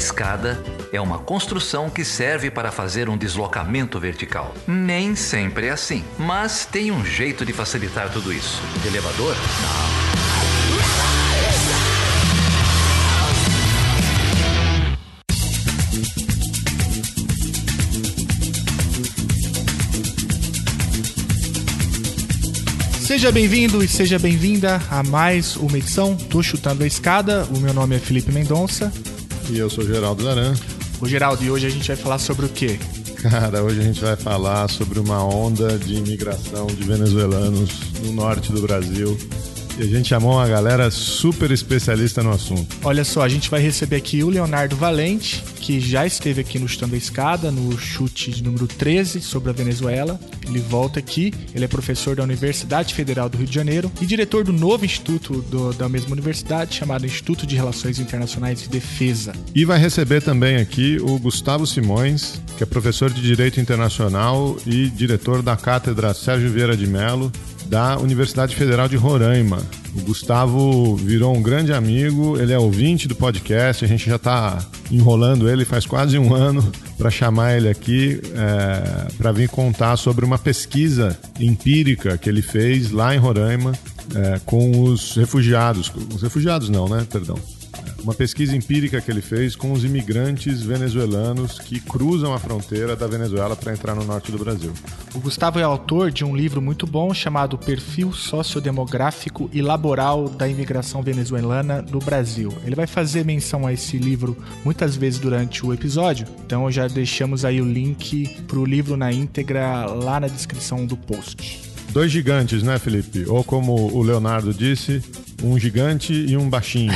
escada é uma construção que serve para fazer um deslocamento vertical. Nem sempre é assim, mas tem um jeito de facilitar tudo isso. elevador? Não. Seja bem-vindo e seja bem-vinda a mais uma edição do Chutando a Escada. O meu nome é Felipe Mendonça. E eu sou Geraldo Daran. O Geraldo, e hoje a gente vai falar sobre o quê? Cara, hoje a gente vai falar sobre uma onda de imigração de venezuelanos no norte do Brasil e a gente chamou uma galera super especialista no assunto. Olha só, a gente vai receber aqui o Leonardo Valente, que já esteve aqui no Chutando a Escada, no chute de número 13 sobre a Venezuela. Ele volta aqui, ele é professor da Universidade Federal do Rio de Janeiro e diretor do novo instituto do, da mesma universidade, chamado Instituto de Relações Internacionais e Defesa. E vai receber também aqui o Gustavo Simões, que é professor de Direito Internacional e diretor da Cátedra Sérgio Vieira de Mello, da Universidade Federal de Roraima. O Gustavo virou um grande amigo, ele é ouvinte do podcast, a gente já está enrolando ele faz quase um ano para chamar ele aqui é, para vir contar sobre uma pesquisa empírica que ele fez lá em Roraima é, com os refugiados. Os refugiados não, né? Perdão uma pesquisa empírica que ele fez com os imigrantes venezuelanos que cruzam a fronteira da Venezuela para entrar no norte do Brasil. O Gustavo é autor de um livro muito bom chamado Perfil Sociodemográfico e Laboral da Imigração Venezuelana no Brasil. Ele vai fazer menção a esse livro muitas vezes durante o episódio, então já deixamos aí o link para o livro na íntegra lá na descrição do post. Dois gigantes, né, Felipe? Ou como o Leonardo disse, um gigante e um baixinho.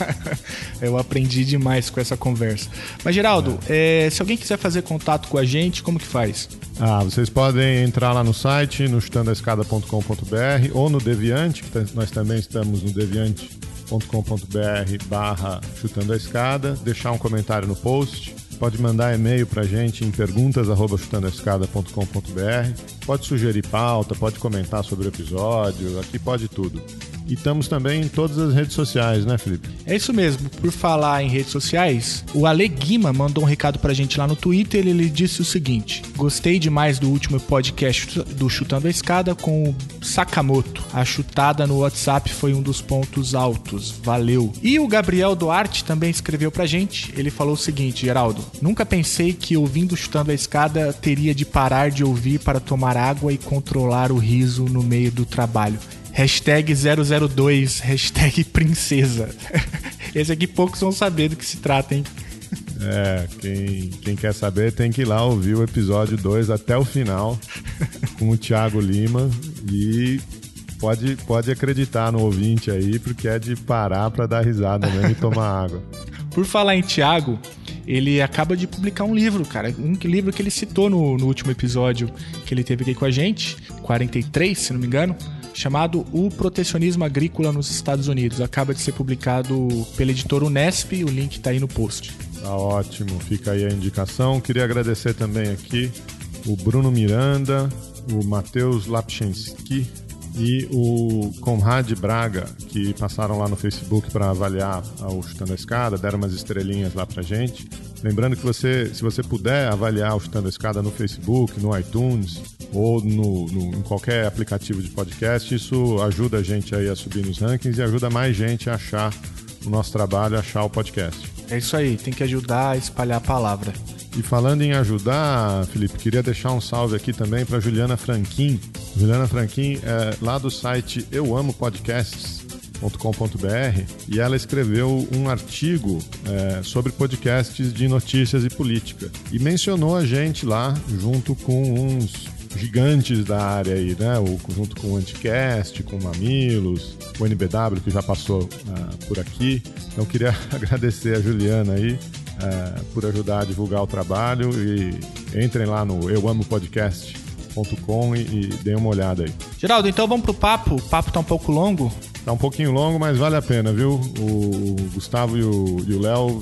Eu aprendi demais com essa conversa. Mas, Geraldo, é. É, se alguém quiser fazer contato com a gente, como que faz? Ah, vocês podem entrar lá no site, no chutandoaescada.com.br ou no Deviante, que nós também estamos no deviante.com.br barra chutando a escada, deixar um comentário no post Pode mandar e-mail para a gente em perguntas@chutandoescada.com.br. Pode sugerir pauta, pode comentar sobre o episódio, aqui pode tudo. E estamos também em todas as redes sociais, né, Felipe? É isso mesmo. Por falar em redes sociais, o Ale Guima mandou um recado pra gente lá no Twitter. Ele disse o seguinte: Gostei demais do último podcast do Chutando a Escada com o Sakamoto. A chutada no WhatsApp foi um dos pontos altos. Valeu. E o Gabriel Duarte também escreveu pra gente. Ele falou o seguinte: Geraldo, nunca pensei que ouvindo Chutando a Escada teria de parar de ouvir para tomar água e controlar o riso no meio do trabalho. Hashtag 002, hashtag princesa. Esse aqui poucos vão saber do que se trata, hein? É, quem, quem quer saber tem que ir lá ouvir o episódio 2 até o final com o Thiago Lima e pode, pode acreditar no ouvinte aí, porque é de parar para dar risada mesmo e tomar água. Por falar em Thiago, ele acaba de publicar um livro, cara. Um livro que ele citou no, no último episódio que ele teve aqui com a gente, 43, se não me engano chamado O Protecionismo Agrícola nos Estados Unidos. Acaba de ser publicado pela editora Unesp, o link está aí no post. Tá ótimo, fica aí a indicação. Queria agradecer também aqui o Bruno Miranda, o Matheus Lapchinski e o Conrad Braga, que passaram lá no Facebook para avaliar o Chutando a Escada, deram umas estrelinhas lá pra gente. Lembrando que você, se você puder avaliar o Chutando a Escada no Facebook, no iTunes ou no, no, em qualquer aplicativo de podcast, isso ajuda a gente aí a subir nos rankings e ajuda mais gente a achar o nosso trabalho, a achar o podcast. É isso aí, tem que ajudar a espalhar a palavra. E falando em ajudar, Felipe, queria deixar um salve aqui também para Juliana Franquin. Juliana Franquin é lá do site Eu Amo Podcasts.com.br e ela escreveu um artigo é, sobre podcasts de notícias e política e mencionou a gente lá junto com uns gigantes da área aí, né? O, junto com o Anticast, com o Mamilos, o NBW que já passou uh, por aqui. Então queria agradecer a Juliana aí é, por ajudar a divulgar o trabalho e entrem lá no euamopodcast.com e, e deem uma olhada aí. Geraldo, então vamos pro papo. O papo tá um pouco longo. Tá um pouquinho longo, mas vale a pena, viu? O Gustavo e o Léo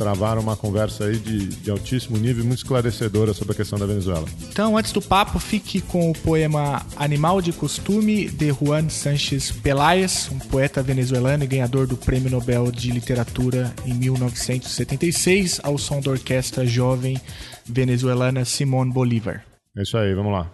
travaram uma conversa aí de, de altíssimo nível, muito esclarecedora sobre a questão da Venezuela. Então, antes do papo, fique com o poema Animal de Costume, de Juan Sánchez Peláez, um poeta venezuelano e ganhador do Prêmio Nobel de Literatura em 1976, ao som da orquestra jovem venezuelana Simón Bolívar. É isso aí, vamos lá.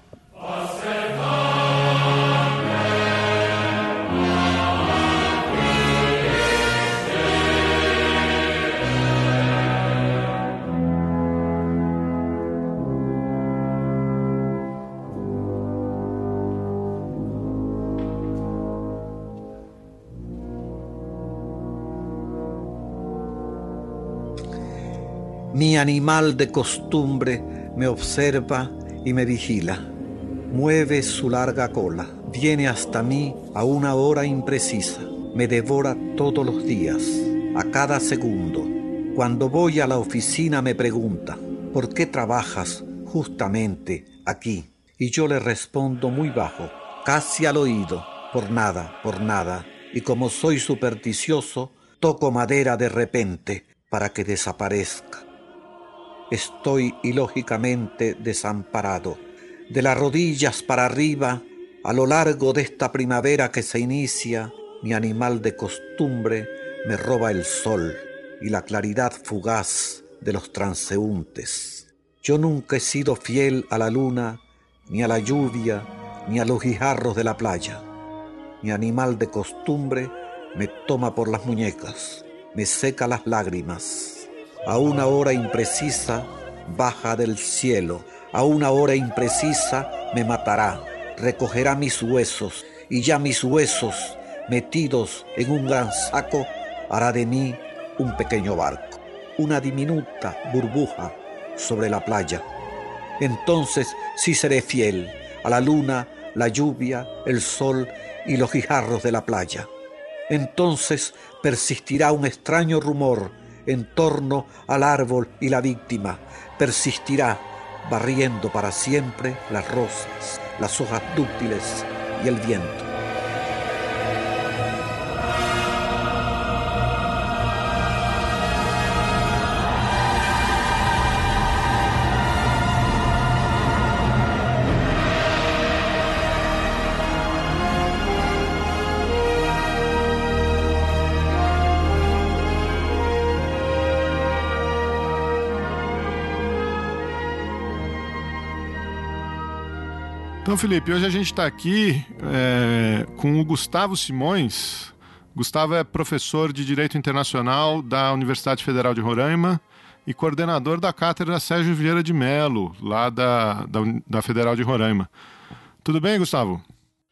Mi animal de costumbre me observa y me vigila. Mueve su larga cola, viene hasta mí a una hora imprecisa, me devora todos los días, a cada segundo. Cuando voy a la oficina me pregunta, ¿por qué trabajas justamente aquí? Y yo le respondo muy bajo, casi al oído, por nada, por nada. Y como soy supersticioso, toco madera de repente para que desaparezca estoy ilógicamente desamparado. De las rodillas para arriba, a lo largo de esta primavera que se inicia, mi animal de costumbre me roba el sol y la claridad fugaz de los transeúntes. Yo nunca he sido fiel a la luna, ni a la lluvia, ni a los guijarros de la playa. Mi animal de costumbre me toma por las muñecas, me seca las lágrimas a una hora imprecisa baja del cielo, a una hora imprecisa me matará, recogerá mis huesos, y ya mis huesos, metidos en un gran saco, hará de mí un pequeño barco, una diminuta burbuja sobre la playa. Entonces sí seré fiel a la luna, la lluvia, el sol y los guijarros de la playa. Entonces persistirá un extraño rumor en torno al árbol y la víctima persistirá barriendo para siempre las rosas, las hojas dúctiles y el viento. Então, Felipe, hoje a gente está aqui é, com o Gustavo Simões. Gustavo é professor de Direito Internacional da Universidade Federal de Roraima e coordenador da cátedra Sérgio Vieira de Melo, lá da, da, da Federal de Roraima. Tudo bem, Gustavo?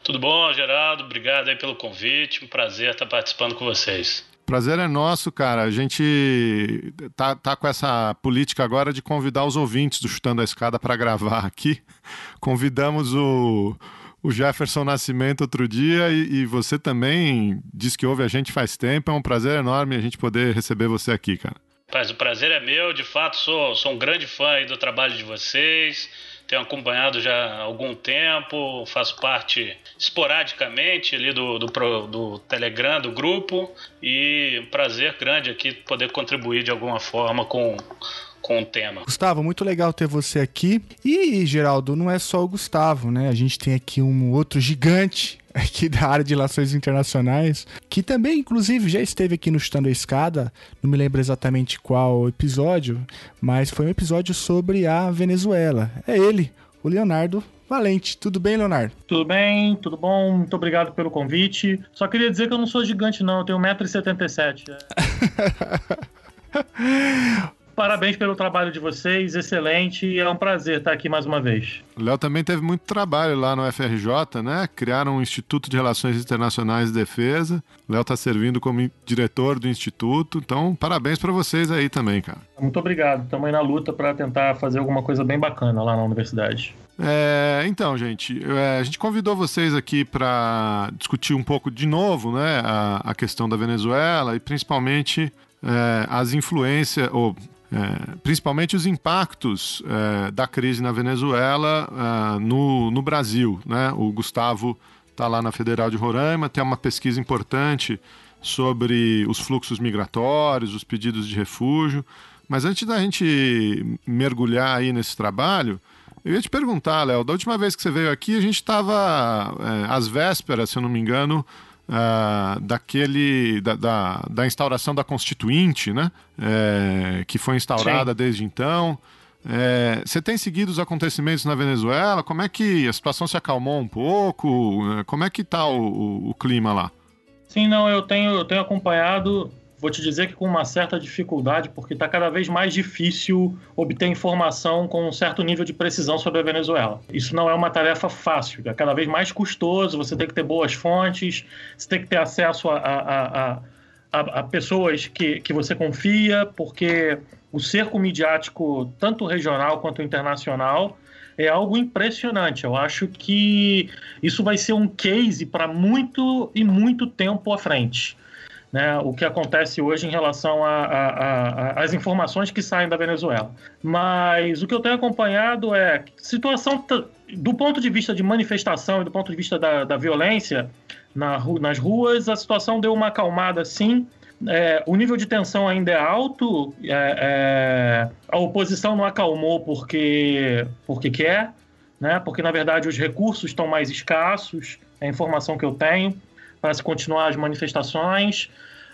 Tudo bom, Geraldo. Obrigado aí pelo convite. Um prazer estar participando com vocês. Prazer é nosso, cara. A gente tá, tá com essa política agora de convidar os ouvintes do Chutando a Escada para gravar aqui. Convidamos o, o Jefferson Nascimento outro dia e, e, você também disse que ouve a gente faz tempo. É um prazer enorme a gente poder receber você aqui, cara. Mas o prazer é meu. De fato, sou, sou um grande fã do trabalho de vocês tenho acompanhado já há algum tempo, faço parte esporadicamente ali do, do, do Telegram, do grupo, e um prazer grande aqui poder contribuir de alguma forma com, com o tema. Gustavo, muito legal ter você aqui. E, Geraldo, não é só o Gustavo, né? A gente tem aqui um outro gigante aqui da área de relações internacionais, que também, inclusive, já esteve aqui no Chutando a Escada, não me lembro exatamente qual episódio, mas foi um episódio sobre a Venezuela. É ele, o Leonardo Valente. Tudo bem, Leonardo? Tudo bem, tudo bom. Muito obrigado pelo convite. Só queria dizer que eu não sou gigante, não. Eu tenho 1,77m. Parabéns pelo trabalho de vocês, excelente, e é um prazer estar aqui mais uma vez. O Léo também teve muito trabalho lá no FRJ, né? Criaram um Instituto de Relações Internacionais de Defesa. O Léo está servindo como diretor do Instituto, então parabéns para vocês aí também, cara. Muito obrigado, estamos aí na luta para tentar fazer alguma coisa bem bacana lá na universidade. É, então, gente, é, a gente convidou vocês aqui para discutir um pouco de novo, né, a, a questão da Venezuela e principalmente é, as influências, ou é, principalmente os impactos é, da crise na Venezuela é, no, no Brasil. Né? O Gustavo está lá na Federal de Roraima, tem uma pesquisa importante sobre os fluxos migratórios, os pedidos de refúgio. Mas antes da gente mergulhar aí nesse trabalho, eu ia te perguntar, Léo, da última vez que você veio aqui, a gente estava é, às vésperas, se eu não me engano, uh, daquele da, da, da, instauração da Constituinte, né? É, que foi instaurada Sim. desde então. É, você tem seguido os acontecimentos na Venezuela? Como é que a situação se acalmou um pouco? É, como é que está o, o, o clima lá? Sim, não, eu tenho, eu tenho acompanhado vou te dizer que com uma certa dificuldade, porque está cada vez mais difícil obter informação com um certo nível de precisão sobre a Venezuela. Isso não é uma tarefa fácil, é cada vez mais custoso, você tem que ter boas fontes, você tem que ter acesso a, a, a, a pessoas que, que você confia, porque o cerco midiático, tanto regional quanto internacional, é algo impressionante. Eu acho que isso vai ser um case para muito e muito tempo à frente né, o que acontece hoje em relação às informações que saem da Venezuela. Mas o que eu tenho acompanhado é situação do ponto de vista de manifestação e do ponto de vista da, da violência na, nas ruas, a situação deu uma acalmada sim. É, o nível de tensão ainda é alto, é, é, a oposição não acalmou porque, porque quer, né? porque na verdade os recursos estão mais escassos, é a informação que eu tenho para se continuar as manifestações.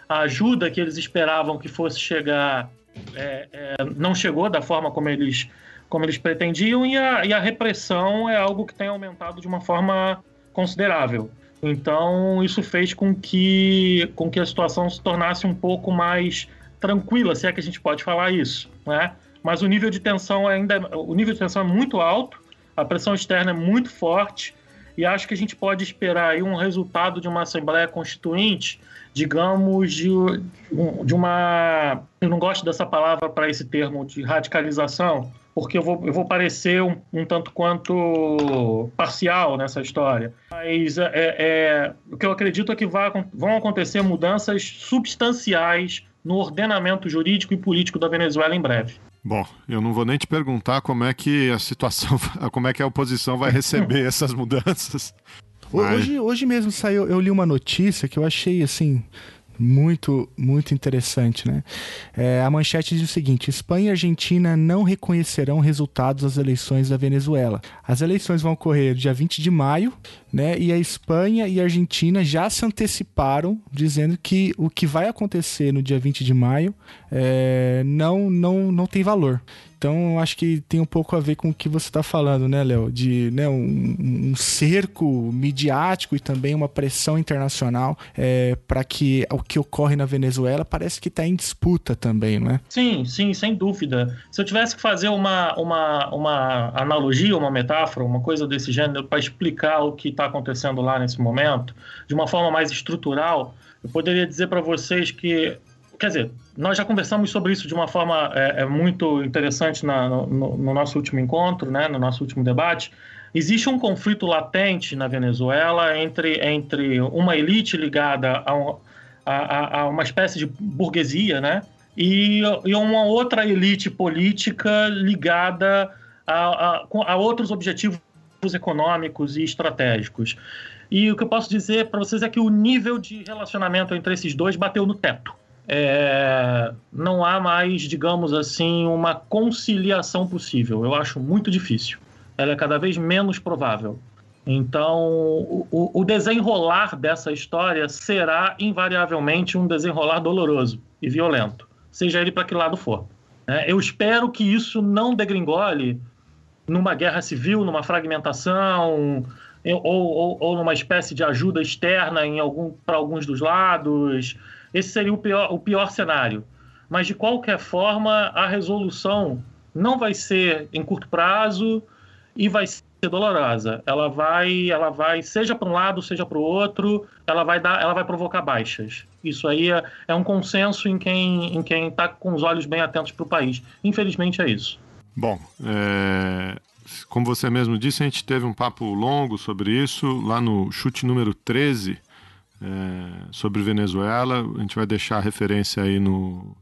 A ajuda que eles esperavam que fosse chegar é, é, não chegou da forma como eles, como eles pretendiam, e a, e a repressão é algo que tem aumentado de uma forma considerável. Então, isso fez com que, com que a situação se tornasse um pouco mais tranquila, se é que a gente pode falar isso, né? Mas o nível de tensão ainda, o nível de tensão é muito alto, a pressão externa é muito forte e acho que a gente pode esperar aí um resultado de uma Assembleia Constituinte, digamos, de, de uma. Eu não gosto dessa palavra para esse termo de radicalização, porque eu vou, eu vou parecer um, um tanto quanto parcial nessa história. Mas é, é, o que eu acredito é que vai, vão acontecer mudanças substanciais no ordenamento jurídico e político da Venezuela em breve. Bom, eu não vou nem te perguntar como é que a situação, como é que a oposição vai receber essas mudanças. Mas... Hoje, hoje mesmo saiu, eu li uma notícia que eu achei assim muito, muito interessante, né? É, a manchete diz o seguinte: Espanha e Argentina não reconhecerão resultados das eleições da Venezuela. As eleições vão ocorrer dia 20 de maio, né? E a Espanha e a Argentina já se anteciparam, dizendo que o que vai acontecer no dia 20 de maio é, não, não, não tem valor. Então, acho que tem um pouco a ver com o que você está falando, né, Léo? De né, um, um, cerco midiático e também uma pressão internacional é, para que o que ocorre na Venezuela parece que está em disputa também, não é? Sim, sim, sem dúvida. Se eu tivesse que fazer uma, uma, uma analogia, uma metáfora, uma coisa desse gênero para explicar o que está acontecendo lá nesse momento, de uma forma mais estrutural, eu poderia dizer para vocês que quer dizer, nós já conversamos sobre isso de uma forma é, é muito interessante na, no, no, nosso último encontro, né, no nosso último debate. Existe um conflito latente na Venezuela entre, entre uma elite ligada a, um, a, a uma espécie de burguesia, né, e, e uma outra elite política ligada a, a, a outros objetivos econômicos e estratégicos. E o que eu posso dizer para vocês é que o nível de relacionamento entre esses dois bateu no teto é, não há mais, digamos assim, uma conciliação possível. Eu acho muito difícil. Ela é cada vez menos provável. Então, o, o desenrolar dessa história será invariavelmente um desenrolar doloroso e violento, seja ele para que lado for. É, eu espero que isso não degringole numa guerra civil, numa fragmentação, ou, ou, ou numa espécie de ajuda externa para alguns dos lados esse seria o pior, o pior cenário. Mas, de qualquer forma, a resolução não vai ser em curto prazo e vai ser dolorosa. Ela vai, ela vai, seja para um lado, seja para o outro, ela vai dar, ela vai provocar baixas. Isso aí é, é um consenso em quem em quem está com os olhos bem atentos para o país. Infelizmente é isso. Bom, é, como você mesmo disse, a gente teve um papo longo sobre isso lá no chute número 13 é, sobre Venezuela. A gente vai deixar a referência aí no,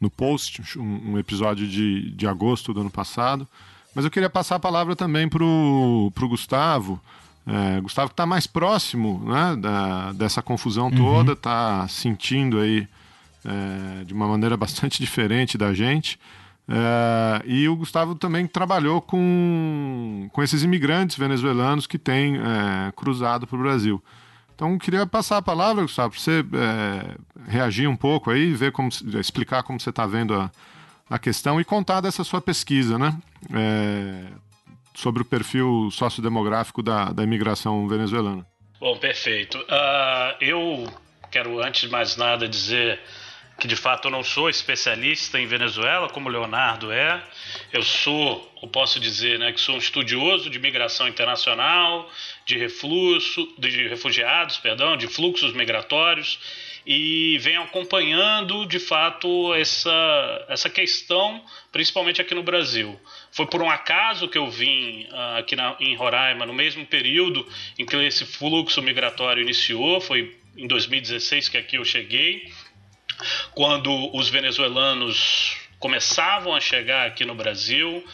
no post, um, um, episódio de, de agosto do ano passado. Mas eu queria passar a palavra também para o Gustavo, É, Gustavo está mais próximo né, da, dessa confusão toda, está sentindo aí é, de uma maneira bastante diferente da gente. É, e o Gustavo também trabalhou com, com esses imigrantes venezuelanos que têm é, cruzado para o Brasil. Então, queria passar a palavra, Gustavo, para você é, reagir um pouco aí, ver como, explicar como você está vendo a, a questão e contar dessa sua pesquisa, né? É, sobre o perfil sociodemográfico da, da imigração venezuelana. Bom, perfeito. Uh, eu quero, antes de mais nada, dizer que de fato eu não sou especialista em Venezuela, como o Leonardo é. Eu sou, eu posso dizer, né, que sou um estudioso de migração internacional, de refluxo, de refugiados, perdão, de fluxos migratórios e venho acompanhando de fato essa, essa questão, principalmente aqui no Brasil. Foi por um acaso que eu vim uh, aqui na, em Roraima no mesmo período em que esse fluxo migratório iniciou, foi em 2016 que aqui eu cheguei quando os venezuelanos começavam a chegar aqui no Brasil,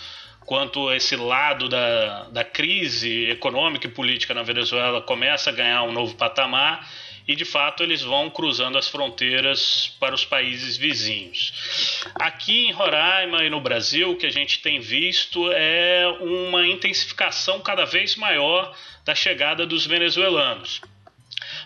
quanto esse lado da, da crise econômica e política na Venezuela começa a ganhar um novo patamar e de fato eles vão cruzando as fronteiras para os países vizinhos. Aqui em Roraima e no Brasil, o que a gente tem visto é uma intensificação cada vez maior da chegada dos venezuelanos.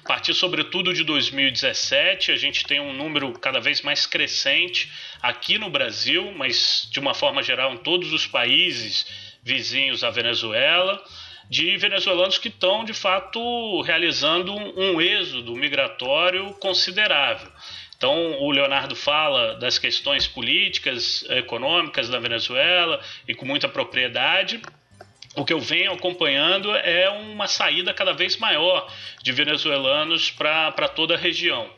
Partir, sobretudo, de 2017, a gente tem um número cada vez mais crescente aqui no Brasil, mas de uma forma geral em todos os países vizinhos à Venezuela, de venezuelanos que estão, de fato, realizando um êxodo migratório considerável. Então, o Leonardo fala das questões políticas, econômicas da Venezuela e com muita propriedade o que eu venho acompanhando é uma saída cada vez maior de venezuelanos para toda a região.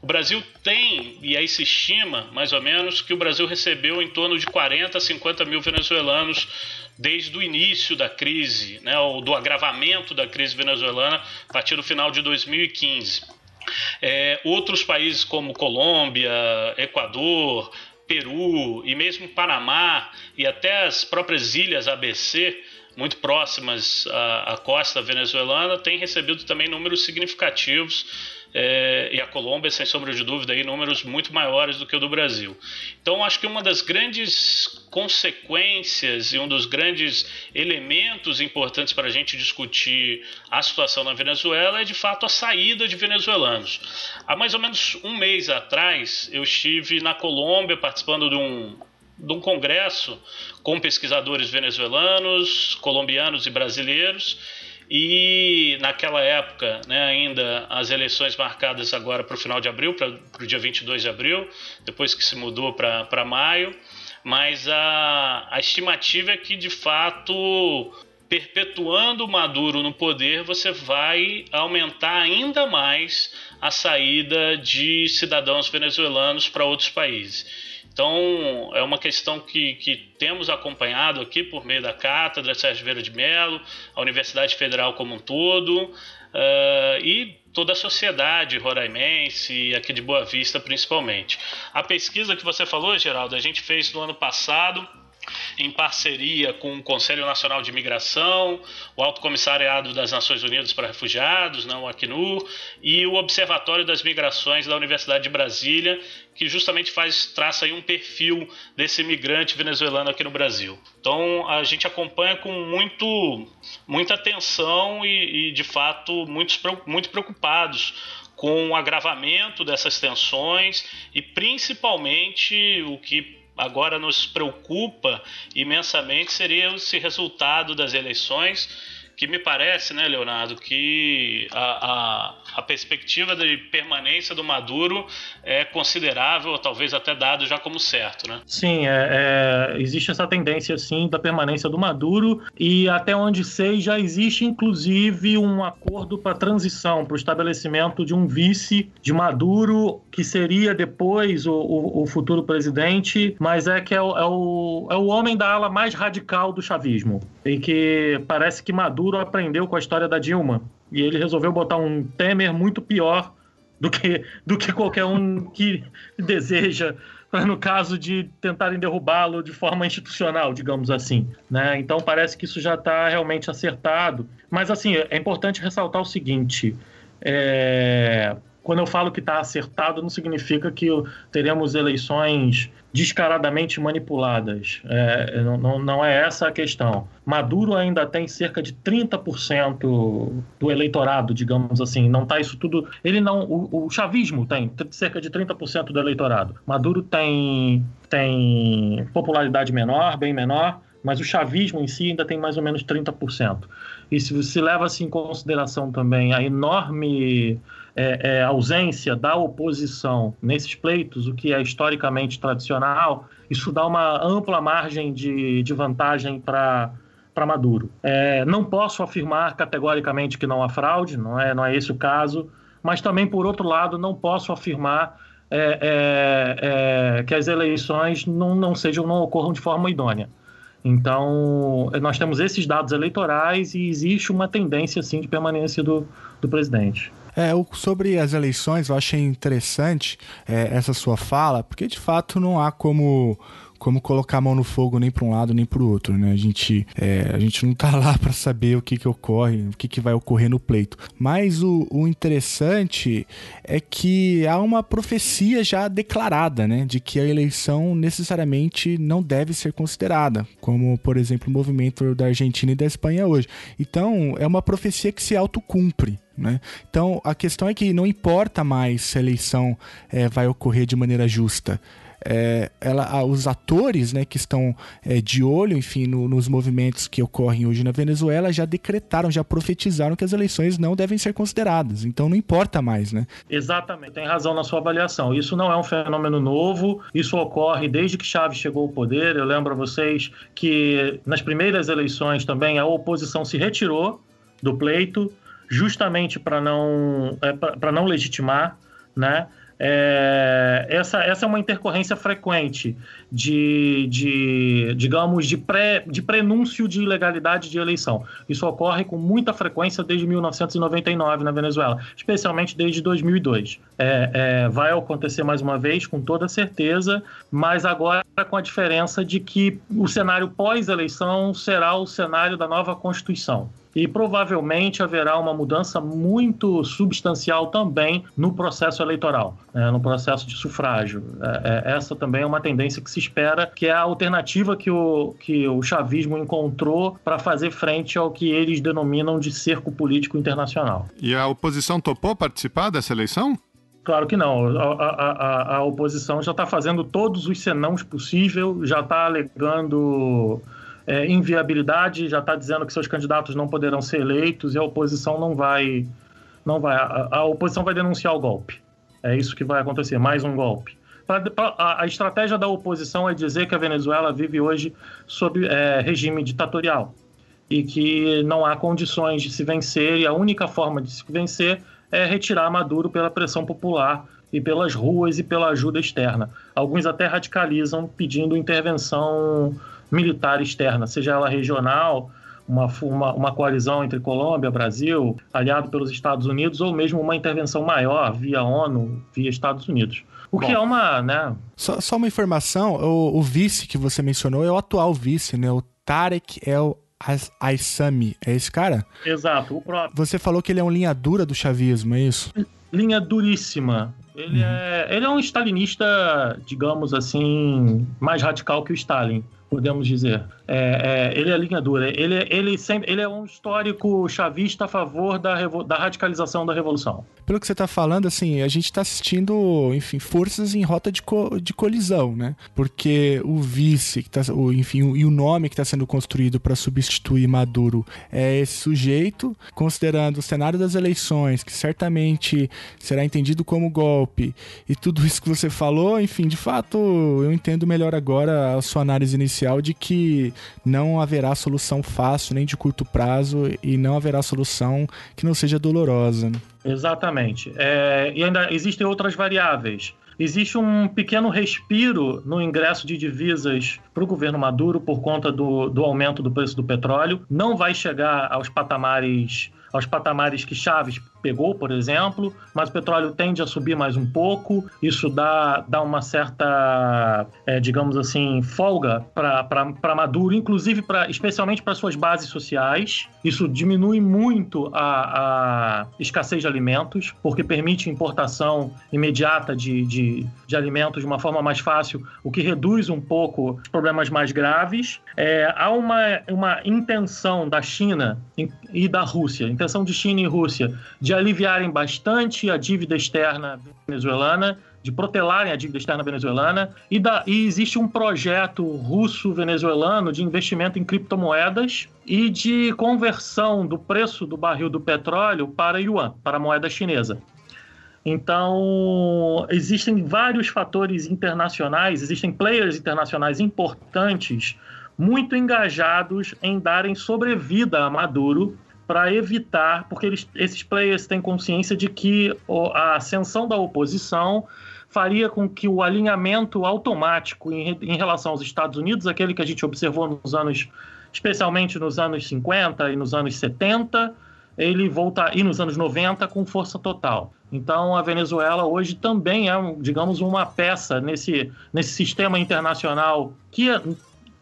O Brasil tem, e aí se estima mais ou menos, que o Brasil recebeu em torno de 40 a 50 mil venezuelanos desde o início da crise, né, ou do agravamento da crise venezuelana a partir do final de 2015. É, outros países como Colômbia, Equador, Peru e mesmo Panamá e até as próprias ilhas ABC muito próximas à, à costa venezuelana, têm recebido também números significativos é, e a Colômbia, sem sombra de dúvida, aí, números muito maiores do que o do Brasil. Então, acho que uma das grandes consequências e um dos grandes elementos importantes para a gente discutir a situação na Venezuela é, de fato, a saída de venezuelanos. Há mais ou menos um mês atrás, eu estive na Colômbia participando de um, de um congresso com pesquisadores venezuelanos, colombianos e brasileiros. E naquela época, né, ainda as eleições marcadas agora para o final de abril, para o dia 22 de abril, depois que se mudou para maio, mas a, a estimativa é que de fato perpetuando Maduro no poder, você vai aumentar ainda mais a saída de cidadãos venezuelanos para outros países. Então, é uma questão que, que temos acompanhado aqui por meio da Cátedra Sérgio Vieira de Mello, a Universidade Federal como um todo, uh, e toda a sociedade roraimense e aqui de Boa Vista principalmente. A pesquisa que você falou, Geraldo, a gente fez no ano passado em parceria com o Conselho Nacional de Imigração, o Alto Comissariado das Nações Unidas para Refugiados, não, o Acnur, e o Observatório das Migrações da Universidade de Brasília, que justamente faz traça aí um perfil desse imigrante venezuelano aqui no Brasil. Então a gente acompanha com muito, muita atenção e, e de fato muitos, muito preocupados com o agravamento dessas tensões e principalmente o que agora nos preocupa imensamente seria esse resultado das eleições que me parece, né, Leonardo, que a, a, a, perspectiva de permanência do Maduro é considerável, talvez até dado já como certo, né? Sim, é, é, existe essa tendência, sim, da permanência do Maduro e até onde sei já existe, inclusive, um acordo para transição, para o estabelecimento de um vice de Maduro, que seria depois o, o, o futuro presidente, mas é que é o, é, o, é o homem da ala mais radical do chavismo e que parece que Maduro Maduro aprendeu com a história da Dilma e ele resolveu botar um Temer muito pior do que, do que qualquer um que deseja no caso de tentarem derrubá-lo de forma institucional, digamos assim. Né? Então parece que isso já está realmente acertado. Mas assim, é importante ressaltar o seguinte: é... quando eu falo que está acertado, não significa que teremos eleições descaradamente manipuladas. É, não, não é essa a questão. Maduro ainda tem cerca de 30% do eleitorado, digamos assim. Não está isso tudo. Ele não. O, o chavismo tem cerca de 30% do eleitorado. Maduro tem, tem popularidade menor, bem menor, mas o chavismo em si ainda tem mais ou menos 30%. E se você leva-se em consideração também a enorme é, é, ausência da oposição nesses pleitos, o que é historicamente tradicional, isso dá uma ampla margem de, de vantagem para para Maduro. É, não posso afirmar categoricamente que não há fraude, não é, não é esse o caso, mas também, por outro lado, não posso afirmar é, é, é que as eleições não, não sejam, não ocorram de forma idônea. Então, nós temos esses dados eleitorais e existe uma tendência, sim, de permanência do, do presidente. É, sobre as eleições, eu achei interessante é, essa sua fala, porque de fato não há como como colocar a mão no fogo nem para um lado nem para o outro, né? A gente, é, a gente não tá lá para saber o que que ocorre, o que que vai ocorrer no pleito. Mas o, o interessante é que há uma profecia já declarada, né? De que a eleição necessariamente não deve ser considerada, como, por exemplo, o movimento da Argentina e da Espanha hoje. Então, é uma profecia que se autocumpre. Né? Então a questão é que não importa mais se a eleição é, vai ocorrer de maneira justa é, ela, os atores né, que estão é, de olho, enfim, no, nos movimentos que ocorrem hoje na Venezuela já decretaram, já profetizaram que as eleições não devem ser consideradas. Então não importa mais, né? Exatamente, tem razão na sua avaliação. Isso não é um fenômeno novo, isso ocorre desde que Chaves chegou ao poder. Eu lembro a vocês que nas primeiras eleições também a oposição se retirou do pleito, justamente para não, é, não legitimar, né? É, essa, essa é uma intercorrência frequente de, de digamos, de, pré, de prenúncio de ilegalidade de eleição. Isso ocorre com muita frequência desde 1999 na Venezuela, especialmente desde 2002. É, é, vai acontecer mais uma vez, com toda certeza, mas agora com a diferença de que o cenário pós-eleição será o cenário da nova Constituição e provavelmente haverá uma mudança muito substancial também no processo eleitoral, né, no processo de sufrágio. É, é, essa também é uma tendência que se espera, que é a alternativa que o, que o chavismo encontrou para fazer frente ao que eles denominam de cerco político internacional. E a oposição topou participar dessa eleição? Claro que não. A, a, a, a oposição já está fazendo todos os senãos possíveis, já está alegando é, inviabilidade, já está dizendo que seus candidatos não poderão ser eleitos e a oposição não vai. Não vai a, a oposição vai denunciar o golpe. É isso que vai acontecer, mais um golpe. Pra, pra, a, a, estratégia da oposição é dizer que a Venezuela vive hoje sob é, regime ditatorial e que não há condições de se vencer e a única forma de se vencer é retirar Maduro pela pressão popular e pelas ruas e pela ajuda externa. Alguns até radicalizam pedindo intervenção militar externa, seja ela regional, uma, uma, uma, coalizão entre Colômbia, Brasil, aliado pelos Estados Unidos, ou mesmo uma intervenção maior via ONU, via Estados Unidos. O Bom, que é uma, né? Só, só uma informação, o, o, vice que você mencionou é o atual vice, né? O Tarek El Aissami, é esse cara? Exato, o próprio. Você falou que ele é um linha dura do chavismo, é isso? Linha duríssima. Ele, uhum. é, ele é um stalinista, digamos assim, mais radical que o Stalin podemos dizer. É, é, ele é linha dura. Ele, ele, sempre, ele é um histórico chavista a favor da, da radicalização da revolução. Pelo que você está falando, assim, a gente está assistindo, enfim, forças em rota de, co de colisão, né? Porque o vice, que tá, o, enfim, o, e o nome que está sendo construído para substituir Maduro é esse sujeito, considerando o cenário das eleições, que certamente será entendido como golpe, e tudo isso que você falou, enfim, de fato, eu entendo melhor agora a sua análise inicial de que não haverá solução fácil nem de curto prazo e não haverá solução que não seja dolorosa. Exatamente. É, e ainda existem outras variáveis. Existe um pequeno respiro no ingresso de divisas para o governo Maduro por conta do, do aumento do preço do petróleo. Não vai chegar aos patamares aos patamares que Chaves pegou, por exemplo, mas o petróleo tende a subir mais um pouco. Isso dá, dá uma certa, é, digamos assim, folga para Maduro, inclusive pra, especialmente para suas bases sociais. Isso diminui muito a, a, escassez de alimentos, porque permite importação imediata de, de, de, alimentos de uma forma mais fácil, o que reduz um pouco os problemas mais graves. É, há uma, uma intenção da China e da Rússia, intenção de China e Rússia, de aliviarem bastante a dívida externa venezuelana de protelarem a dívida externa venezuelana e, da, e existe um projeto russo-venezuelano de investimento em criptomoedas e de conversão do preço do barril do petróleo para yuan, para a moeda chinesa. Então, existem vários fatores internacionais, existem players internacionais importantes, muito engajados em darem sobrevida a Maduro para evitar, porque eles, esses players têm consciência de que a ascensão da oposição faria com que o alinhamento automático em, em relação aos Estados Unidos, aquele que a gente observou nos anos, especialmente nos anos 50 e nos anos 70, ele volta e nos anos 90 com força total. Então a Venezuela hoje também é, digamos, uma peça nesse, nesse sistema internacional que,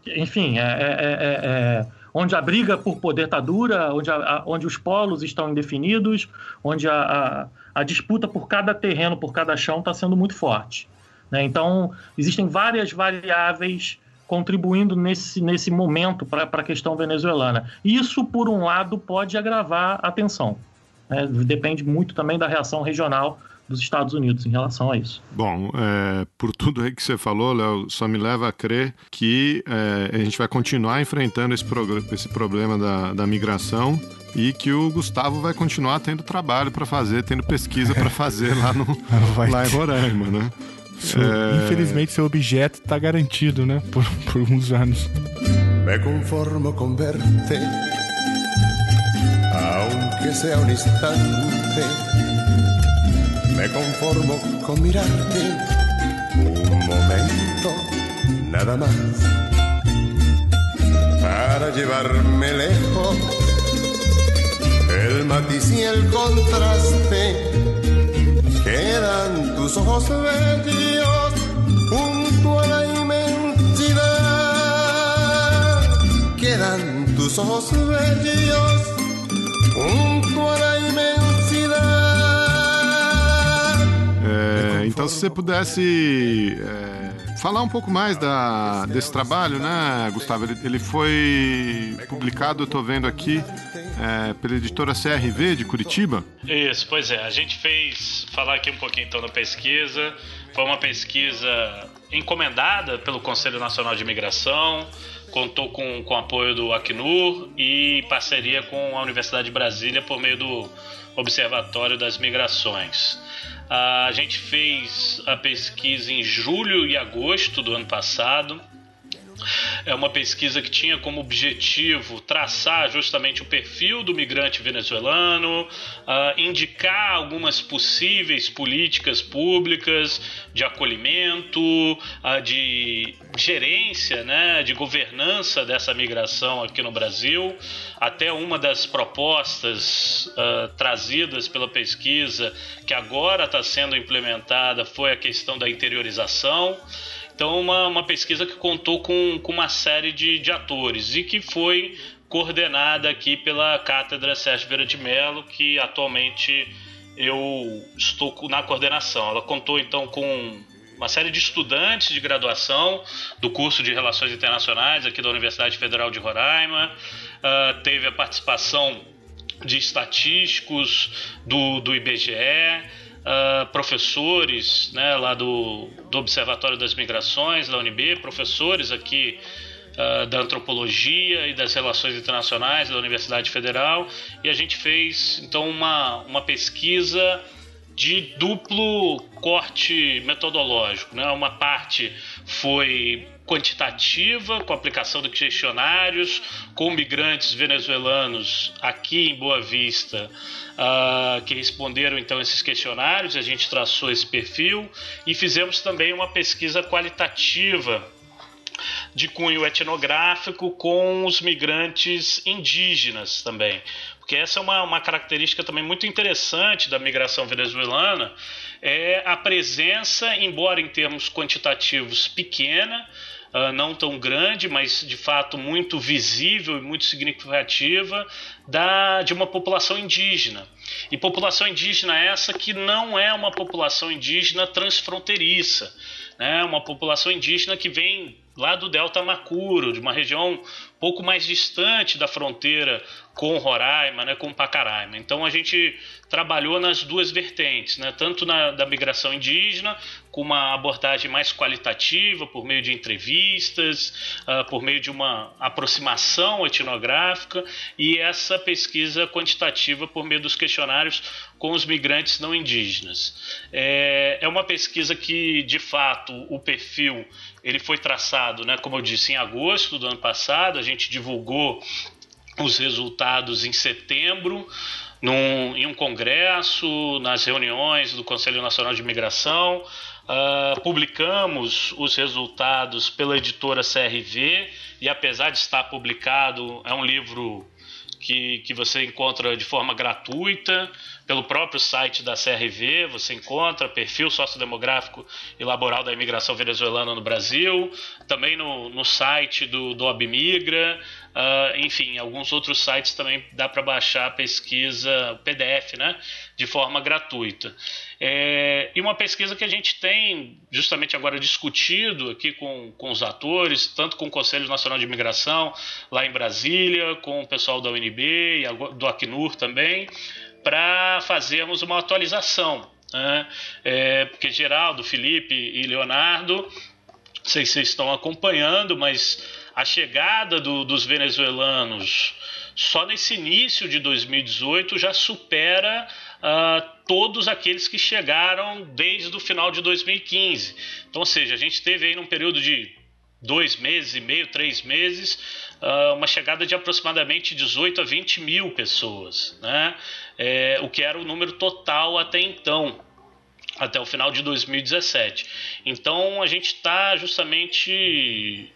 enfim, é, é, é, é onde a briga por poder está dura, onde, a, onde os polos estão indefinidos, onde a, a, a disputa por cada terreno, por cada chão está sendo muito forte. Né? Então, existem várias variáveis contribuindo nesse, nesse momento para a questão venezuelana. Isso, por um lado, pode agravar a tensão. Né? Depende muito também da reação regional dos Estados Unidos em relação a isso. Bom, é, por tudo aí que você falou, Léo, só me leva a crer que é, a gente vai continuar enfrentando esse, esse problema da, da migração e que o Gustavo vai continuar tendo trabalho para fazer, tendo pesquisa para fazer lá, no, lá em Roraima, né? Seu, é... Infelizmente, seu objeto está garantido, né? Por, por uns anos. Me conformo com verte, aunque sea un instante. Me conformo con mirarte un momento, nada más, para llevarme lejos el matiz y el contraste. Quedan tus ojos bellos junto a la inmensidad. Quedan tus ojos bellos junto a la inmensidad. Então, se você pudesse é, falar um pouco mais da, desse trabalho, né, Gustavo? Ele, ele foi publicado, eu estou vendo aqui, é, pela editora CRV de Curitiba. Isso, pois é. A gente fez falar aqui um pouquinho então da pesquisa. Foi uma pesquisa encomendada pelo Conselho Nacional de Imigração, contou com, com apoio do Acnur e parceria com a Universidade de Brasília por meio do Observatório das Migrações. A gente fez a pesquisa em julho e agosto do ano passado. É uma pesquisa que tinha como objetivo traçar justamente o perfil do migrante venezuelano, uh, indicar algumas possíveis políticas públicas de acolhimento, uh, de gerência, né, de governança dessa migração aqui no Brasil. Até uma das propostas uh, trazidas pela pesquisa, que agora está sendo implementada, foi a questão da interiorização. Então, uma, uma pesquisa que contou com, com uma série de, de atores e que foi coordenada aqui pela Cátedra Sérgio Vieira de Mello, que atualmente eu estou na coordenação. Ela contou então com uma série de estudantes de graduação do curso de Relações Internacionais aqui da Universidade Federal de Roraima, uh, teve a participação de estatísticos do, do IBGE, uh, professores né, lá do, do Observatório das Migrações, da UNB, professores aqui uh, da Antropologia e das Relações Internacionais da Universidade Federal, e a gente fez então uma, uma pesquisa de duplo corte metodológico. Né? Uma parte foi quantitativa, com aplicação de questionários, com migrantes venezuelanos aqui em Boa Vista, uh, que responderam então esses questionários, a gente traçou esse perfil e fizemos também uma pesquisa qualitativa de cunho etnográfico com os migrantes indígenas também. Porque essa é uma, uma característica também muito interessante da migração venezuelana, é a presença, embora em termos quantitativos pequena, uh, não tão grande, mas de fato muito visível e muito significativa, da, de uma população indígena. E população indígena essa que não é uma população indígena transfronteiriça, né? uma população indígena que vem lá do Delta Macuro, de uma região pouco mais distante da fronteira com Roraima, né, com Pacaraima. Então a gente trabalhou nas duas vertentes, né, tanto na da migração indígena, com uma abordagem mais qualitativa, por meio de entrevistas, uh, por meio de uma aproximação etnográfica, e essa pesquisa quantitativa por meio dos questionários com os migrantes não indígenas. É, é uma pesquisa que, de fato, o perfil ele foi traçado, né, como eu disse, em agosto do ano passado, a gente divulgou os resultados em setembro, num, em um congresso, nas reuniões do Conselho Nacional de Imigração. Uh, publicamos os resultados pela editora CRV e, apesar de estar publicado, é um livro que, que você encontra de forma gratuita pelo próprio site da CRV, você encontra perfil sociodemográfico e laboral da imigração venezuelana no Brasil, também no, no site do, do Obmigra, uh, enfim, alguns outros sites também dá para baixar a pesquisa PDF, né, de forma gratuita. É, e uma pesquisa que a gente tem justamente agora discutido aqui com, com os atores, tanto com o Conselho Nacional de Imigração lá em Brasília, com o pessoal da UNB e do Acnur também, para fazermos uma atualização. Né? É, porque Geraldo, Felipe e Leonardo, não sei se vocês estão acompanhando, mas a chegada do, dos venezuelanos só nesse início de 2018 já supera uh, todos aqueles que chegaram desde o final de 2015. Então, ou seja, a gente teve aí num período de dois meses e meio, três meses, uh, uma chegada de aproximadamente 18 a 20 mil pessoas, né? É, o que era o número total até então, até o final de 2017. Então a gente está justamente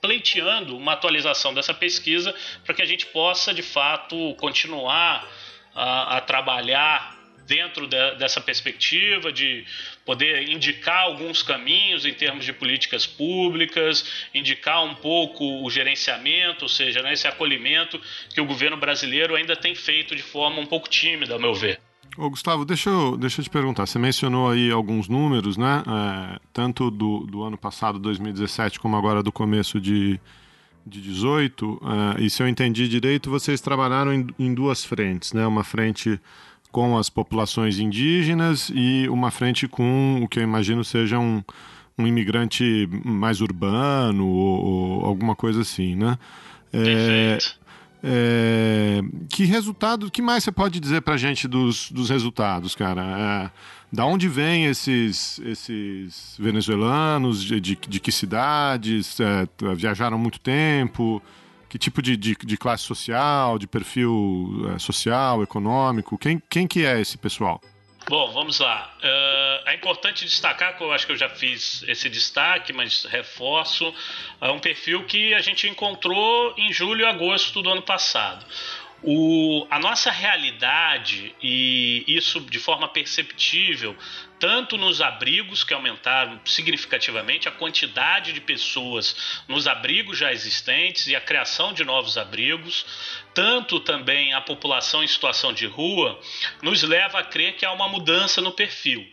pleiteando uma atualização dessa pesquisa para que a gente possa de fato continuar a, a trabalhar dentro de, dessa perspectiva de poder indicar alguns caminhos em termos de políticas públicas, indicar um pouco o gerenciamento, ou seja, né, esse acolhimento que o governo brasileiro ainda tem feito de forma um pouco tímida, ao meu ver. Ô, Gustavo, deixa eu, deixa eu te perguntar. Você mencionou aí alguns números, né? É, tanto do, do ano passado, 2017, como agora do começo de, de 18. É, e se eu entendi direito, vocês trabalharam em, em duas frentes, né? Uma frente com as populações indígenas e uma frente com o que eu imagino seja um, um imigrante mais urbano ou, ou alguma coisa assim, né? É, é, que resultado, que mais você pode dizer para a gente dos, dos resultados, cara? É, da onde vêm esses, esses venezuelanos? De, de, de que cidades? É, viajaram muito tempo? Que tipo de, de, de classe social, de perfil é, social, econômico? Quem, quem que é esse pessoal? Bom, vamos lá. Uh, é importante destacar, que eu acho que eu já fiz esse destaque, mas reforço, é um perfil que a gente encontrou em julho e agosto do ano passado. O, a nossa realidade, e isso de forma perceptível, tanto nos abrigos, que aumentaram significativamente a quantidade de pessoas nos abrigos já existentes e a criação de novos abrigos, tanto também a população em situação de rua, nos leva a crer que há uma mudança no perfil.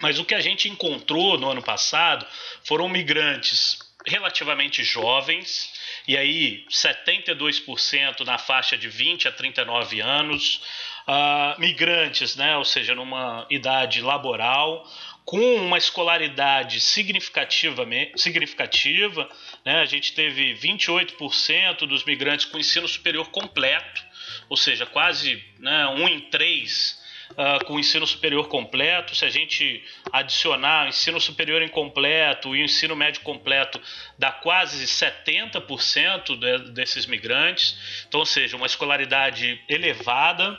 Mas o que a gente encontrou no ano passado foram migrantes relativamente jovens, e aí 72% na faixa de 20 a 39 anos, uh, migrantes, né, ou seja, numa idade laboral, com uma escolaridade significativa, significativa né, a gente teve 28% dos migrantes com ensino superior completo, ou seja, quase né, um em três uh, com ensino superior completo, se a gente adicionar o ensino superior incompleto e o ensino médio completo, dá quase 70% de, desses migrantes. Então, ou seja, uma escolaridade elevada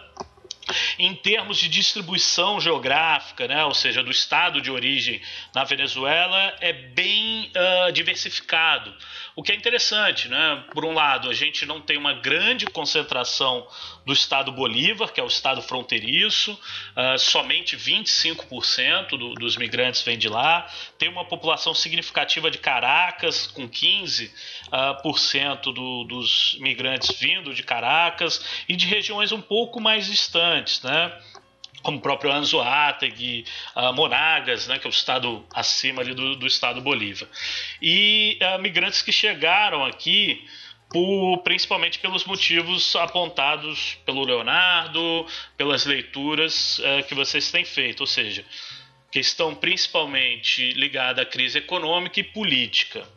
em termos de distribuição geográfica, né, ou seja, do estado de origem na Venezuela, é bem uh, diversificado. O que é interessante, né? Por um lado, a gente não tem uma grande concentração do estado Bolívar, que é o estado fronteiriço, uh, somente 25% do, dos migrantes vêm de lá. Tem uma população significativa de Caracas, com 15% uh, por cento do, dos migrantes vindo de Caracas, e de regiões um pouco mais distantes, né? Como o próprio Anzoátegui, uh, Monagas, né, que é o estado acima ali do, do estado Bolívar. E uh, migrantes que chegaram aqui por, principalmente pelos motivos apontados pelo Leonardo, pelas leituras uh, que vocês têm feito, ou seja, questão principalmente ligada à crise econômica e política.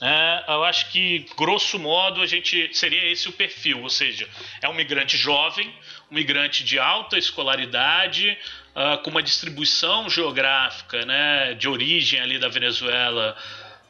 É, eu acho que, grosso modo, a gente seria esse o perfil, ou seja, é um migrante jovem, um migrante de alta escolaridade, uh, com uma distribuição geográfica né, de origem ali da Venezuela